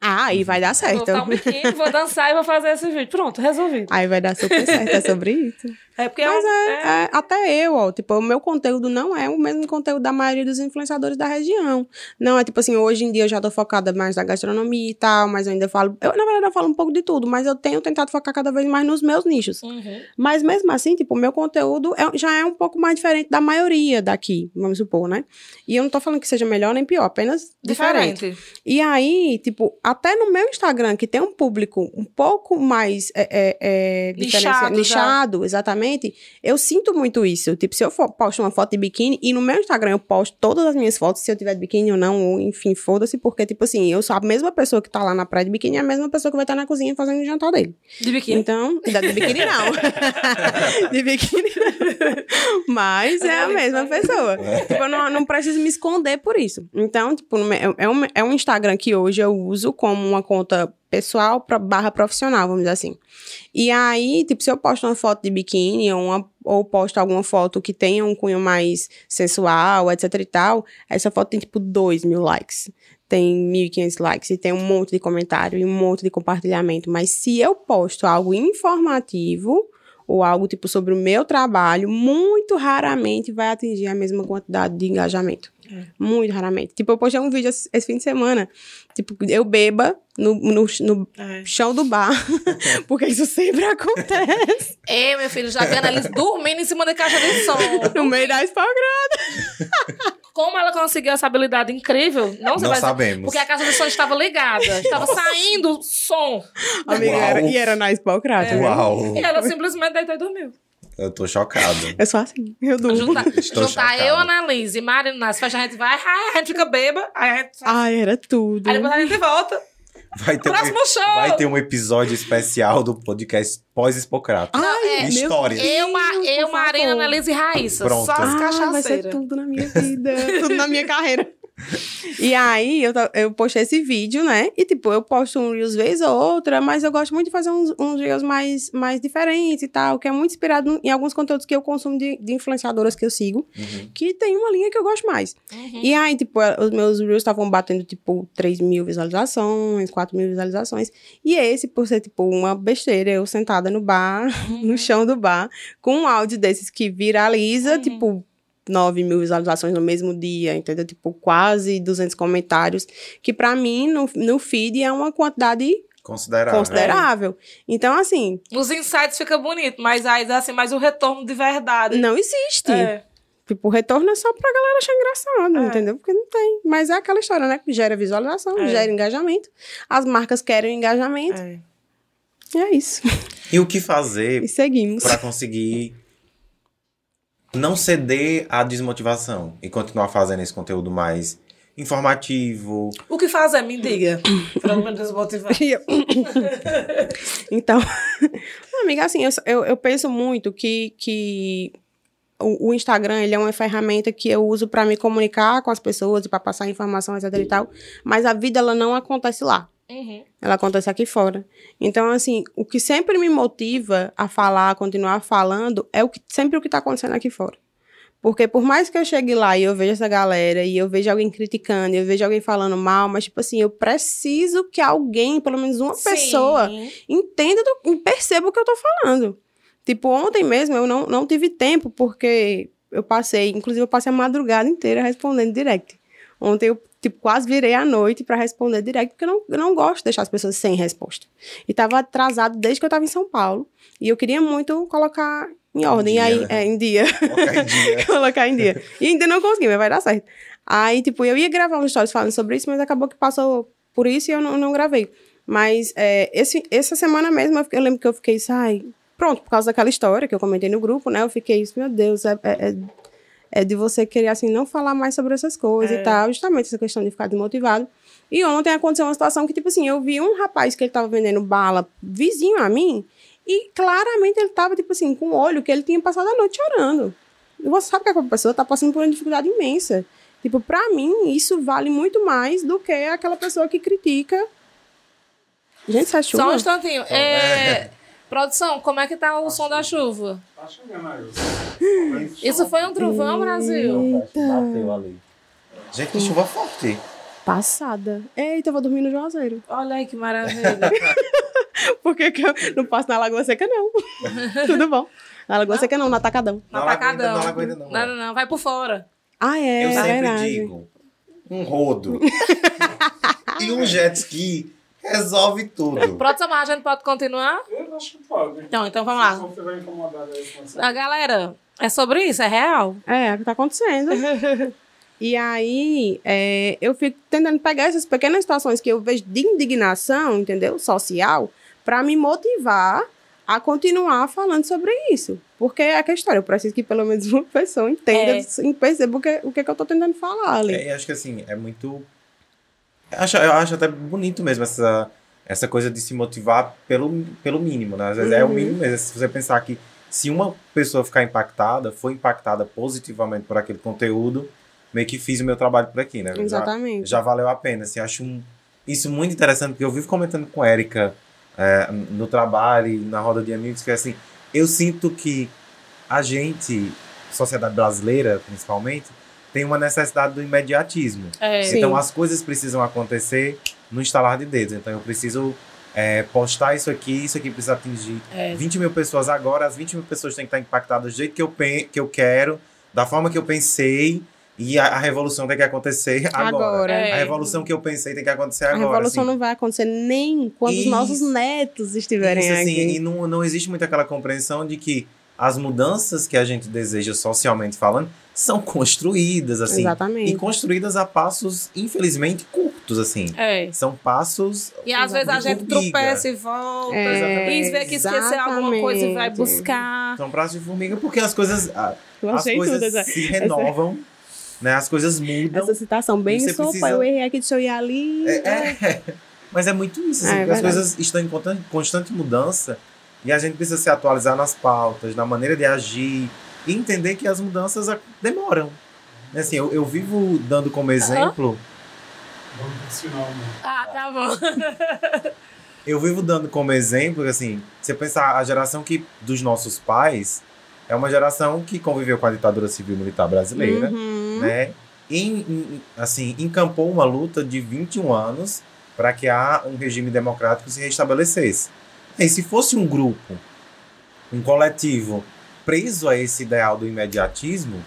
Ah, aí vai dar Vou certo. botar um biquíni, vou dançar e vou fazer esse vídeo. Pronto, resolvido. Aí vai dar super certo, é sobre isso. É porque Mas eu, é, é, até eu, ó, tipo, o meu conteúdo não é o mesmo conteúdo da maioria dos influenciadores da região. Não, é tipo assim, hoje em dia eu já tô focada mais na gastronomia e tal, mas eu ainda falo, eu, na verdade eu falo um pouco de tudo, mas eu tenho tentado focar cada vez mais nos meus nichos. Uhum. Mas mesmo assim, tipo, o meu conteúdo é- já é um pouco mais diferente da maioria daqui, vamos supor, né? E eu não tô falando que seja melhor nem pior, apenas diferente. Diferente. E aí, tipo, até no meu Instagram, que tem um público um pouco mais é, é, é, Nichado nichado, exatamente, sinceramente, eu sinto muito isso. Tipo, se eu for, posto uma foto de biquíni e no meu Instagram eu posto todas as minhas fotos, se eu tiver de biquíni ou não, ou enfim, foda-se, porque, tipo assim, eu sou a mesma pessoa que tá lá na praia de biquíni, é a mesma pessoa que vai estar na cozinha fazendo o jantar dele. De biquíni. Então, de biquíni não. de biquíni não. Mas é a mesma pessoa. Tipo, eu não, não preciso me esconder por isso. Então, tipo, meu- é um, é um Instagram que hoje eu uso como uma conta pessoal barra profissional, vamos dizer assim. E aí, tipo, se eu posto uma foto de biquíni ou, uma, ou posto alguma foto que tenha um cunho mais sensual, etc e tal, essa foto tem, tipo, 2 mil likes tem 1.500 likes e tem um monte de comentário e um monte de compartilhamento. Mas se eu posto algo informativo ou algo tipo sobre o meu trabalho, muito raramente vai atingir a mesma quantidade de engajamento. Muito raramente. Tipo, eu postei um vídeo esse, esse fim de semana, tipo, eu beba no, no, no É. chão do bar, porque isso sempre acontece. Ei, meu filho, já vendo eles dormindo em cima da caixa de som. no meio da espalgrada. Como ela conseguiu essa habilidade incrível? Não, Não vai dizer- sabemos. Porque a caixa de som estava ligada. Estava saindo som. Amiga, era, e era na espalgrada. né? Uau! E ela simplesmente deitou e dormiu. Eu tô chocado. Eu sou assim, eu durmo. Juntar, Estou juntar chocado. eu, Annalise e Mari nas festas, a gente vai, ai, a gente fica beba, aí a gente. Ai, era tudo. Aí depois a gente volta. Vai ter, Próximo um, show! vai ter um episódio especial do podcast pós-Hipocrata. Não, é, meu Histórias. Eu, Deus, eu Marina, favor. Annalise e Raíssa. Pronto. Só as Ah, Ah, vai ser cachaceiras. tudo na minha vida, tudo na minha carreira. E aí, eu, eu postei esse vídeo, né? E, tipo, eu posto um Reels vez ou outra, mas eu gosto muito de fazer uns, uns Reels mais, mais diferentes e tal, que é muito inspirado em alguns conteúdos que eu consumo de, de influenciadoras que eu sigo, Uhum. que tem uma linha que eu gosto mais. Uhum. E aí, tipo, eh, os meus Reels estavam batendo, tipo, 3 mil visualizações, 4 mil visualizações. E esse, por ser, tipo, uma besteira, eu sentada no bar, no chão do bar, com um áudio desses que viraliza, Uhum. tipo, 9 mil visualizações no mesmo dia, entendeu? Tipo, quase 200 comentários, que pra mim, no, no feed, é uma quantidade Considerável. considerável. Então, assim, Os insights ficam bonitos, mas aí assim, mas o retorno de verdade. não existe. É. Tipo, o retorno é só pra galera achar engraçado, É. entendeu? Porque não tem. Mas é aquela história, né? Gera visualização, É. gera engajamento. As marcas querem engajamento. É. E é isso. E o que fazer E seguimos. pra conseguir não ceder à desmotivação e continuar fazendo esse conteúdo mais informativo? O que fazer? Me diga. pra não me desmotivar. Então, amiga, assim, eu, eu, eu penso muito que, que o, o Instagram ele é uma ferramenta que eu uso para me comunicar com as pessoas e para passar informação, etc e tal. Mas a vida, ela não acontece lá. Uhum. Ela acontece aqui fora. Então, assim, o que sempre me motiva a falar, a continuar falando, é o que, sempre o que está acontecendo aqui fora. Porque por mais que eu chegue lá e eu veja essa galera, e eu veja alguém criticando, e eu veja alguém falando mal, mas, tipo assim, eu preciso que alguém, pelo menos uma pessoa, Sim. entenda do, e perceba o que eu tô falando. Tipo, ontem mesmo eu não, não tive tempo, porque eu passei, inclusive eu passei a madrugada inteira respondendo direct. Ontem eu, tipo, quase virei à noite pra responder direct, porque eu não, eu não gosto de deixar as pessoas sem resposta. E tava atrasado desde que eu tava em São Paulo. E eu queria muito colocar em ordem. dia, e aí, né? é, em dia. Colocar em dia. colocar em dia. E ainda não consegui, mas vai dar certo. Aí, tipo, eu ia gravar um stories falando sobre isso, mas acabou que passou por isso e eu não, não gravei. Mas é, esse, essa semana mesmo, eu, eu lembro que eu fiquei, ai, pronto, por causa daquela história que eu comentei no grupo, né? Eu fiquei, isso, meu Deus, é, é, é- é de você querer, assim, não falar mais sobre essas coisas É. e tal, justamente essa questão de ficar desmotivado. E ontem aconteceu uma situação que, tipo assim, eu vi um rapaz que ele tava vendendo bala vizinho a mim, e claramente ele tava, tipo assim, com o olho que ele tinha passado a noite chorando. E você sabe que a pessoa tá passando por uma dificuldade imensa. Tipo, pra mim, isso vale muito mais do que aquela pessoa que critica. Gente, isso é chuva? Só um instantinho. É, Produção, como é que tá o som da chuva? Tá chegando aí. Isso foi um trovão, Brasil? Bateu ali. Gente, que chuva forte. Passada. Eita, eu vou dormir no Juazeiro. Olha aí que maravilha. Por que, que eu não passo na Lagoa Seca, não? Tudo bom. Na Lagoa Seca, não, no Atacadão. No atacadão. não aguenta, não. Não, não, não, vai por fora. Ah, é, Eu é sempre verdade. digo, um rodo e um jet ski resolve tudo. Mas a gente pode continuar? Eu acho que pode. Então, então vamos lá. Você vai incomodar essa- A galera, é sobre isso, é real. É, é o que tá acontecendo. e aí, é, eu fico tentando pegar essas pequenas situações que eu vejo de indignação, entendeu? Social, pra me motivar a continuar falando sobre isso. Porque é aquela história, eu preciso que pelo menos uma pessoa entenda É. e perceba o que, o que, que eu tô tentando falar ali. É, e acho que assim, é muito. Eu acho, eu acho até bonito mesmo essa, essa coisa de se motivar pelo, pelo mínimo, né? Às vezes é o Uhum. mínimo mesmo. Se você pensar que se uma pessoa ficar impactada, foi impactada positivamente por aquele conteúdo, meio que fiz o meu trabalho por aqui, né? Já- Exatamente. já valeu a pena. Assim, acho um- isso muito interessante, porque eu vivo comentando com a Erika é, no trabalho e na roda de amigos, que é assim, eu sinto que a gente, sociedade brasileira principalmente, tem uma necessidade do imediatismo. É. Sim. Então as coisas precisam acontecer no instalar de dedos. Então eu preciso é, postar isso aqui, isso aqui precisa atingir É. 20 mil pessoas agora, as 20 mil pessoas têm que estar impactadas do jeito que eu, pen- que eu quero, da forma que eu pensei, e a, a revolução tem que acontecer agora. Agora. É. A revolução que eu pensei tem que acontecer A agora. revolução assim. não vai acontecer nem quando os nossos netos estiverem Isso, assim, aqui. e não, não existe muito aquela compreensão de que as mudanças que a gente deseja socialmente falando são construídas, assim. Exatamente. E construídas a passos, infelizmente, curtos, assim. É. São passos. E às vezes a gente formiga. tropeça e volta. É, e vê que esqueceu alguma coisa e vai buscar. São passos de formiga porque as coisas, a- Eu as coisas tudo essa, se renovam, né? As coisas mudam. essa citação. Bem, Você sopa, precisa- eu errei aqui, deixa eu ir ali. É, é. Mas é muito isso, assim, É, é as coisas estão em constante mudança e a gente precisa se atualizar nas pautas, na maneira de agir e entender que as mudanças demoram. Assim, eu, eu vivo dando como exemplo, Vamos pro final, né? Ah, tá bom. eu vivo dando como exemplo, assim, você pensar a geração que dos nossos pais é uma geração que conviveu com a ditadura civil militar brasileira. Uhum. né? Em, em- assim, encampou uma luta de 21 anos para que a, um regime democrático se restabelecesse. E se fosse um grupo, um coletivo preso a esse ideal do imediatismo,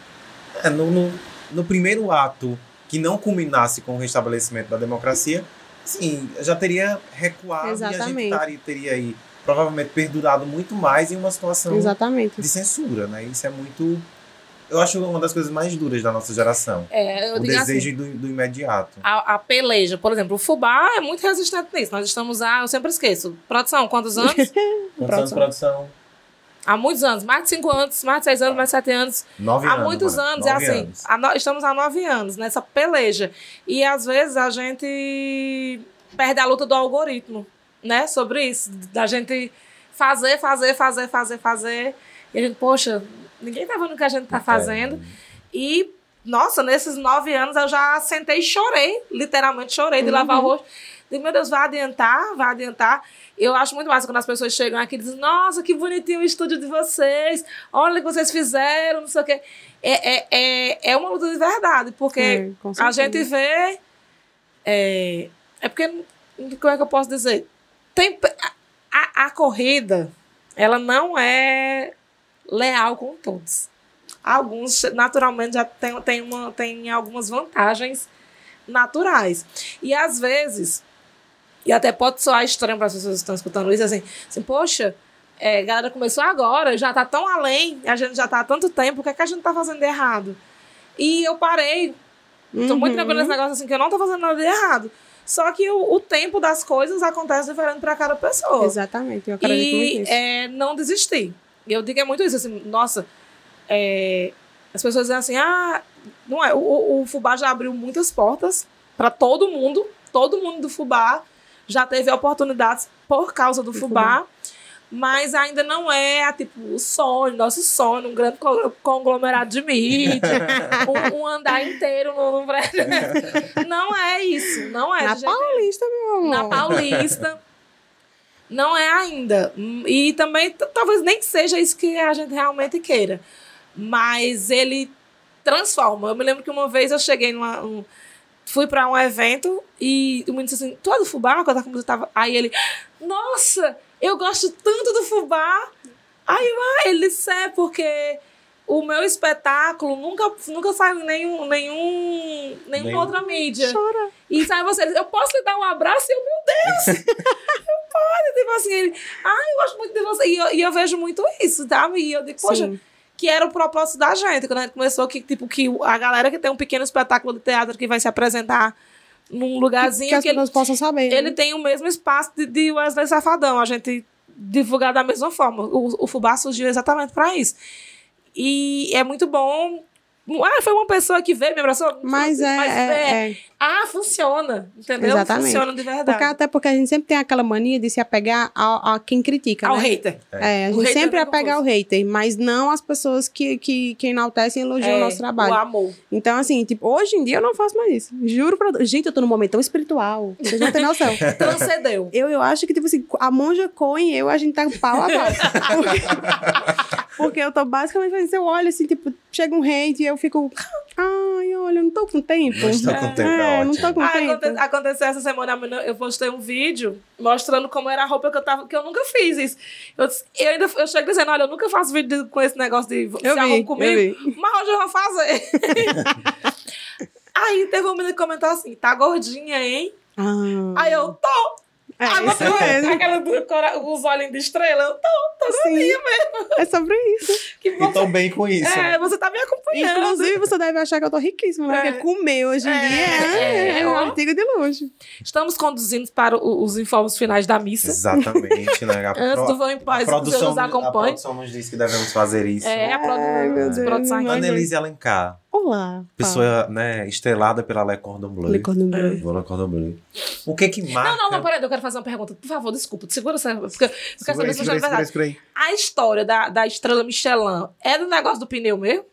é, no, no, no primeiro ato que não culminasse com o restabelecimento da democracia, assim, já teria recuado e a gente Exatamente. taria- teria aí provavelmente perdurado muito mais em uma situação Exatamente. de censura, né? Isso é muito. Eu acho uma das coisas mais duras da nossa geração. É, eu o digo desejo assim. do, do imediato. A, a peleja, por exemplo, o fubá é muito resistente nisso. Nós estamos há, eu sempre esqueço. Produção, quantos anos? Quantos anos de produção? Há muitos anos, mais de cinco anos, mais de seis anos, mais de sete anos. Nove há anos. muitos mano. anos, é Nove assim. anos. há no- estamos há nove anos nessa peleja. E às vezes a gente perde a luta do algoritmo, né? Sobre isso. Da gente fazer, fazer, fazer, fazer, fazer. E a gente, poxa, ninguém tá vendo o que a gente tá fazendo. E, nossa, nesses nove anos eu já sentei e chorei, literalmente chorei de lavar o rosto. Digo, meu Deus, vai adiantar, vai adiantar. Eu acho muito massa quando as pessoas chegam aqui e dizem, nossa, que bonitinho o estúdio de vocês, olha o que vocês fizeram, não sei o quê. É, é, é, é uma luta de verdade, porque É, a gente vê. É, é porque, como é que eu posso dizer? Tem, a, a, a corrida, ela não é leal com todos. Alguns, naturalmente, já tem, tem, uma, tem algumas vantagens naturais. E às vezes, e até pode soar estranho para as pessoas que estão escutando isso, assim, assim poxa, é, a galera começou agora, já tá tão além, a gente já tá há tanto tempo, o que é que a gente tá fazendo de errado? E eu parei, muito Uhum. tranquila nesse negócio assim, que eu não tô fazendo nada de errado. Só que o, o tempo das coisas acontece diferente para cada pessoa. Exatamente, eu acredito muito E nisso. é, não desistir. Eu digo é muito isso, assim, nossa, é, as pessoas dizem assim, ah, não é, o, o Fubá já abriu muitas portas para todo mundo, todo mundo do Fubá já teve oportunidades por causa do Fubá, mas ainda não é, tipo, o sonho, nosso sonho, um grande co- conglomerado de mídia, um, um andar inteiro no, no prédio. Não é isso, não é. Na Paulista, meu amor. na Paulista. Não é ainda. E também talvez nem seja isso que a gente realmente queira. Mas ele transforma. Eu me lembro que uma vez eu cheguei numa. um- fui pra um evento e o menino disse assim: Tu é do Fubá? Quando eu tava. Aí ele, nossa, eu gosto tanto do Fubá. Aí eu, ah, ele disse: É, porque o meu espetáculo nunca, nunca saiu em nenhum, nenhum, nenhuma Nenhum. outra mídia. Chora. E sabe você, eu posso lhe dar um abraço? E eu, meu Deus! eu pode. Tipo assim, ele, ah, eu gosto muito de você. E eu, e eu vejo muito isso, sabe? E eu digo, poxa, Sim. Que era o propósito da gente. Quando a gente começou, que, tipo, que a galera que tem um pequeno espetáculo de teatro que vai se apresentar num lugarzinho que as que ele, pessoas possam saber. ele né? tem o mesmo espaço de, de Wesley Safadão. A gente divulgar da mesma forma. O, o fubá surgiu exatamente para isso. E é muito bom. Ah, foi uma pessoa que veio, me abraçou. Mas é, é, é. Ah, funciona. Entendeu? Exatamente. Funciona de verdade. Porque, até porque a gente sempre tem aquela mania de se apegar a, a quem critica. Ao né? hater. É, a O gente hater sempre é apega ao hater, mas não as pessoas que, que, que enaltecem e elogiam É, o nosso trabalho. O amor. Então, assim, tipo, hoje em dia eu não faço mais isso. Juro pra. Gente, eu tô num momento tão espiritual. Vocês não têm noção. Transcendeu. Eu, eu acho que, tipo assim, a monja Coen e eu, a gente tá pau a pau. Porque, porque eu tô basicamente fazendo. Eu olho assim, tipo, chega um hate e eu fico. Ai, olha, eu não tô com tempo. Não estou com tempo, é É, não tô com Ah, tempo. aconte- aconteceu essa semana, eu postei um vídeo mostrando como era a roupa que eu tava, que eu nunca fiz isso. Eu, disse- eu ainda eu chego dizendo, olha, eu nunca faço vídeo de- com esse negócio de Eu se vi, eu comigo, vi. mas hoje eu vou fazer. Aí teve uma menina que comentou assim, tá gordinha, hein? Ah, Aí eu, tô. É, isso mesmo. aquela do cora- os olhinhos de estrela, eu tô, tô Sim. mesmo. É sobre isso. Que E bom. tô bem com isso. É, você tá me acompanhando. Inclusive, você deve achar que eu tô riquíssima, né? É. Porque comer hoje em É, dia é, é, é um artigo de luxo. Estamos conduzindo para o- os informes finais da missa. Exatamente, né? A Antes pro- do Vão em a Paz, que Deus produção, nos a acompanhe. produção nos diz que devemos fazer isso. É, a Ai, produ- Deus. produção. Annelise Alencar, Olá. pessoa né, estrelada pela Le Cordon Bleu. Le Cordon Bleu. Le Cordon Bleu. O que que marca... Não, não, não, peraí, eu quero fazer uma pergunta. Por favor, desculpa, segura essa. Porque eu quero Segura saber aí, se você é aí. A história da, da estrela Michelin é do negócio do pneu mesmo?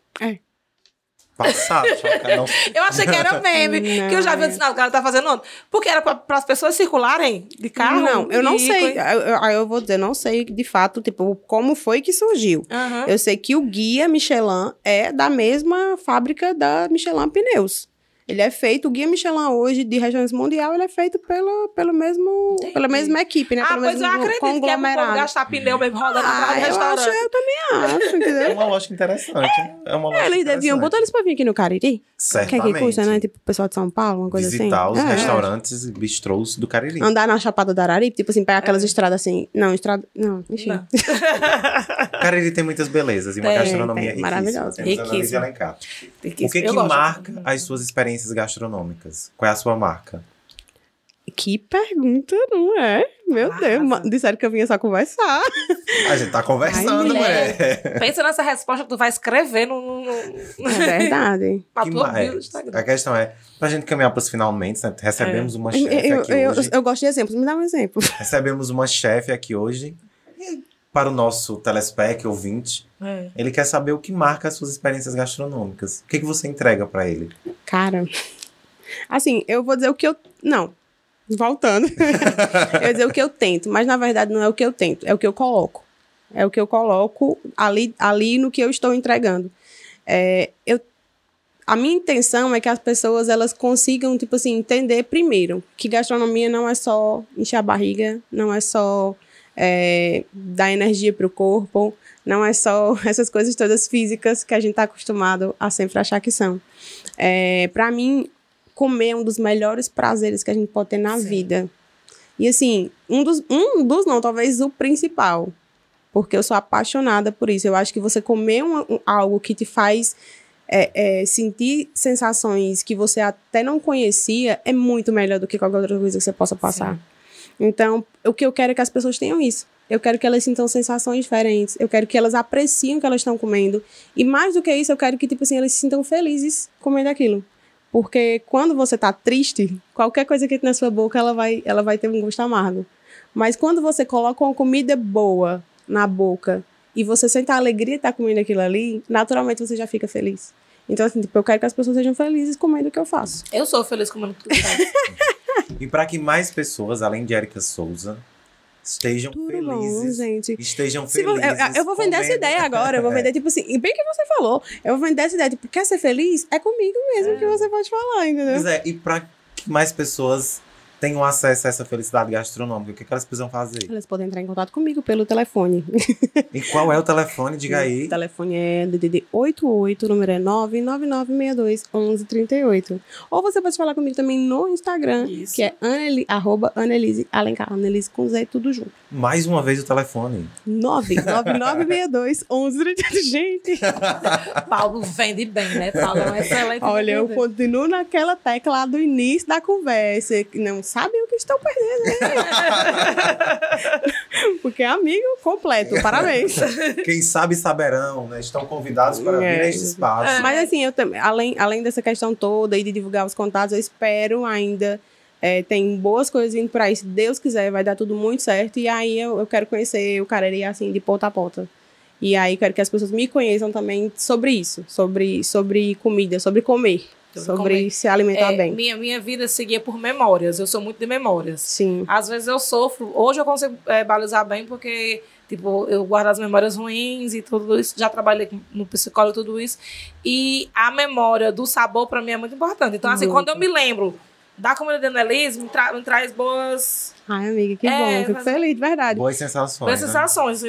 Passado, não... Eu achei que era meme, Não, que eu já vi o sinal que ela tá fazendo ontem. Porque era para as pessoas circularem de carro. Não, eu não e- sei. Aí eu, aí eu vou dizer, não sei de fato, tipo, como foi que surgiu. Aham. Eu sei que o guia Michelin é da mesma fábrica da Michelin Pneus. Ele é feito, o guia Michelin hoje de regiões mundial, ele é feito pela, pelo mesmo, Entendi. pela mesma equipe, né? Ah, pelo pois eu mesmo acredito que é conglomerado. gastar pneu mesmo rodando atrás Ah, do eu acho, restaurante. eu também acho, É entendeu? uma lógica interessante. É uma lógica Eles deviam interessante. botar eles pra vir aqui no Cariri. O que é Certamente. que custa, né? Tipo, o pessoal de São Paulo, uma coisa Visitar assim. os É. restaurantes e bistrôs do Cariri. Andar na Chapada do Araripe, tipo assim, pegar aquelas estradas assim. Não, estrada. Não, enfim. Não. Cariri tem muitas belezas e uma gastronomia tem, riquíssima. maravilhosa. Riquíssima. O que, eu que marca as suas experiências gastronômicas? Qual é a sua marca? Que pergunta, não é? Meu Arrasa. Deus, ma- disseram que eu vinha só conversar. A gente tá conversando, Ai, mulher. Pensa nessa resposta que tu vai escrever no, no, É verdade. Que tua ma- bio é. A questão é, pra gente caminhar pros finalmente, né? recebemos uma Eu, chefe eu, aqui eu, hoje. eu gosto de exemplos, me dá um exemplo. Recebemos uma chefe aqui hoje. Para o nosso telespec ouvinte, É. ele quer saber o que marca as suas experiências gastronômicas. O que, que você entrega pra ele? Cara, assim, eu vou dizer o que eu. Não. Voltando. eu vou dizer o que eu tento, mas na verdade não é o que eu tento, é o que eu coloco. É o que eu coloco ali, ali no que eu estou entregando. É, eu, a minha intenção é que as pessoas elas consigam, tipo assim, entender primeiro que gastronomia não é só encher a barriga, não é só é, dar energia para o corpo, não é só essas coisas todas físicas que a gente está acostumado a sempre achar que são. É, para mim, comer é um dos melhores prazeres que a gente pode ter na Sim. vida. E assim, um dos, um dos não, talvez o principal. Porque eu sou apaixonada por isso. Eu acho que você comer um- um- algo que te faz é, é, sentir sensações que você até não conhecia é muito melhor do que qualquer outra coisa que você possa passar. Então, o que eu quero é que as pessoas tenham isso. Eu quero que elas sintam sensações diferentes. Eu quero que elas apreciem o que elas estão comendo. E mais do que isso, eu quero que, tipo assim, elas se sintam felizes comendo aquilo. Porque quando você tá triste, qualquer coisa que tem na sua boca, ela vai, ela vai ter um gosto amargo. Mas quando você coloca uma comida boa na boca e você sente a alegria de estar comendo aquilo ali, naturalmente você já fica feliz. Então, assim, tipo, eu quero que as pessoas sejam felizes comendo o que eu faço. Eu sou feliz comendo tudo que faz. E para que mais pessoas, além de Erika Souza, estejam Tudo bom, felizes. gente. Estejam felizes. eu, eu vou vender essa comendo. ideia agora. Eu vou vender, tipo assim, e bem que você falou. Eu vou vender essa ideia, tipo, quer ser feliz? É comigo mesmo que você pode falar, entendeu? Pois é, e para que mais pessoas tenham acesso a essa felicidade gastronômica, o que, que elas precisam fazer? Elas podem entrar em contato comigo pelo telefone. E qual é o telefone? Diga aí. O telefone é DDD 88, o número é 999621138. Ou você pode falar comigo também no Instagram, Isso. que é Anneli, arroba Annelise Alencar. Annelise com Z, tudo junto. Mais uma vez o telefone. 999621138. Gente, Paulo vende bem, né? Paulo é um excelente olha, eu continuo naquela tecla do início da conversa. que Não sabem o que estão perdendo. né? Porque é amigo completo, parabéns. Quem sabe saberão, né? Estão convidados para É. vir a este espaço. Mas assim, eu também, além, além dessa questão toda e de divulgar os contatos, eu espero ainda. é, tem boas coisas vindo por aí. Se Deus quiser, vai dar tudo muito certo. E aí eu, eu quero conhecer o Cariri assim, de ponta a ponta. E aí quero que as pessoas me conheçam também sobre isso, sobre, sobre comida, sobre comer, Sobre sobre, comer. se alimentar É, bem. minha, minha vida seguia por memórias. Eu sou muito de memórias. Sim. Às vezes eu sofro. Hoje eu consigo é, balizar bem porque, tipo, eu guardo as memórias ruins e tudo isso. Já trabalhei no psicólogo e tudo isso. E a memória do sabor, pra mim, é muito importante. Então, assim, Muito. quando eu me lembro da comida de Annelise, me, tra- me traz boas, Ai, amiga, que É, bom. Eu fico mas- feliz, de verdade. Boas sensações. boas né? sensações.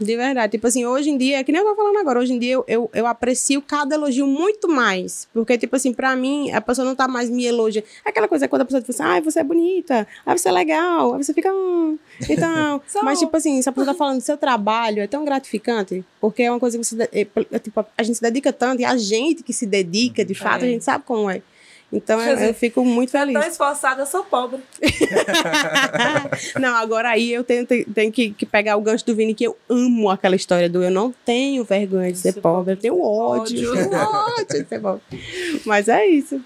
De verdade. Tipo assim, hoje em dia, é que nem eu tô falando agora, hoje em dia eu, eu, eu aprecio cada elogio muito mais. Porque, tipo assim, pra mim, a pessoa não tá mais me elogiando. Aquela coisa quando a pessoa diz assim, ai, você é bonita, ai, você é legal, aí você fica. "Hum", Então. Mas, tipo assim, se a pessoa tá falando do seu trabalho, é tão gratificante. Porque é uma coisa que você. é, é, tipo, a gente se dedica tanto, e a gente que se dedica, de fato, É. a gente sabe como é. Então, eu, eu fico muito feliz. Tão esforçada, eu sou pobre. não, agora aí eu tenho, tenho, que, que pegar o gancho do Vini, que eu amo aquela história do eu não tenho vergonha de ser pobre, eu tenho ódio, ódio. ódio de ser pobre. Mas é isso.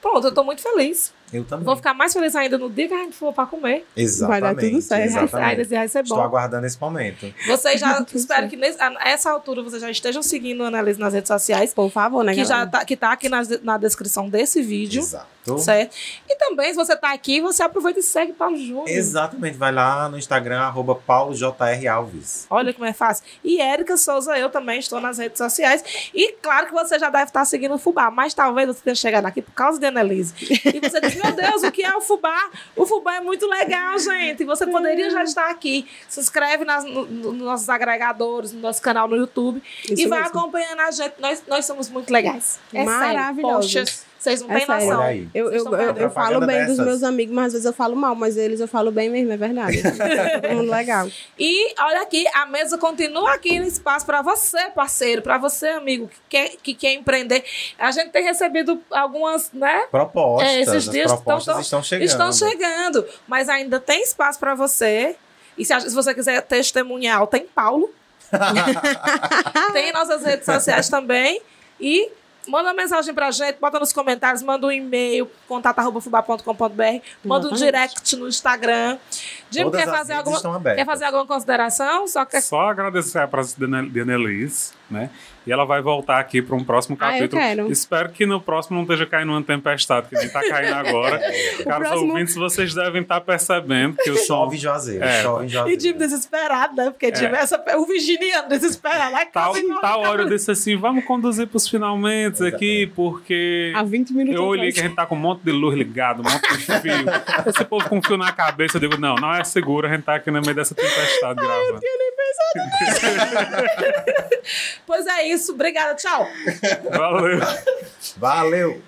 Pronto, eu tô muito feliz. Eu também. Vou ficar mais feliz ainda no dia que a gente for pra comer. Exatamente. Vai dar tudo certo. Exatamente. Ai, vai ser Estou bom. aguardando esse momento. Vocês já, espero que nesse- a essa altura vocês já estejam seguindo a Annelise nas redes sociais. Por favor, né, que já galera? tá, que tá aqui na, na descrição desse vídeo. Exato. Certo? E também, se você tá aqui, você aproveita e segue Paulo Júnior. Exatamente. Vai lá no Instagram, arroba paulojralves. Olha como é fácil. E Érica Souza, eu também estou nas redes sociais. E claro que você já deve estar seguindo o Fubá, mas talvez você tenha chegado aqui por causa de Annelise. E você diz, meu Deus, o que é o Fubá? O Fubá é muito legal, gente. E você poderia já estar aqui. Se inscreve nas, no- no- nos nossos agregadores, no nosso canal no YouTube. Isso e vai mesmo. acompanhando a gente. Nós, nós somos muito legais. É Maravilhosos. Sério. Poxa, vocês não É têm sério. noção. Olha aí. Eu, eu, eu, eu falo bem dos dessas. meus amigos, mas às vezes eu falo mal, mas eles eu falo bem mesmo, é verdade. Todo mundo legal. E olha aqui, a mesa continua aqui no espaço para você, parceiro, para você, amigo, que quer, que quer empreender. A gente tem recebido algumas, né? Propostas. É, esses As dias propostas estão- estão chegando. Estão chegando, mas ainda tem espaço para você. E se, se você quiser testemunhar, tem Paulo. tem nossas redes sociais também. E manda uma mensagem pra gente, bota nos comentários, manda um e-mail, contato.fubá.com.br, manda um direct no Instagram. Jim, quer fazer, alguma, quer fazer alguma consideração? Só quer Só agradecer a presença de Ane- de Annelise, né? E ela vai voltar aqui para um próximo Ah, eu capítulo. quero. Espero que no próximo não esteja caindo uma tempestade, que nem está caindo agora. Caros próximo- ouvintes, vocês devem estar percebendo que o som Chove em Juazeiro. É. Chove E Juazeiro. Jim desesperado, né? Porque Jim, essa, o virginiano desesperado. Ai, Tal, tal hora eu disse assim, vamos conduzir para os finalmente aqui, porque Há 20 minutos eu olhei atrás. que a gente tá com um monte de luz ligado, um monte de fio. Esse povo com fio na cabeça, eu digo, não, não é seguro, a gente tá aqui no meio dessa tempestade gravando. Pois é isso. Obrigada. Tchau. Valeu. Valeu!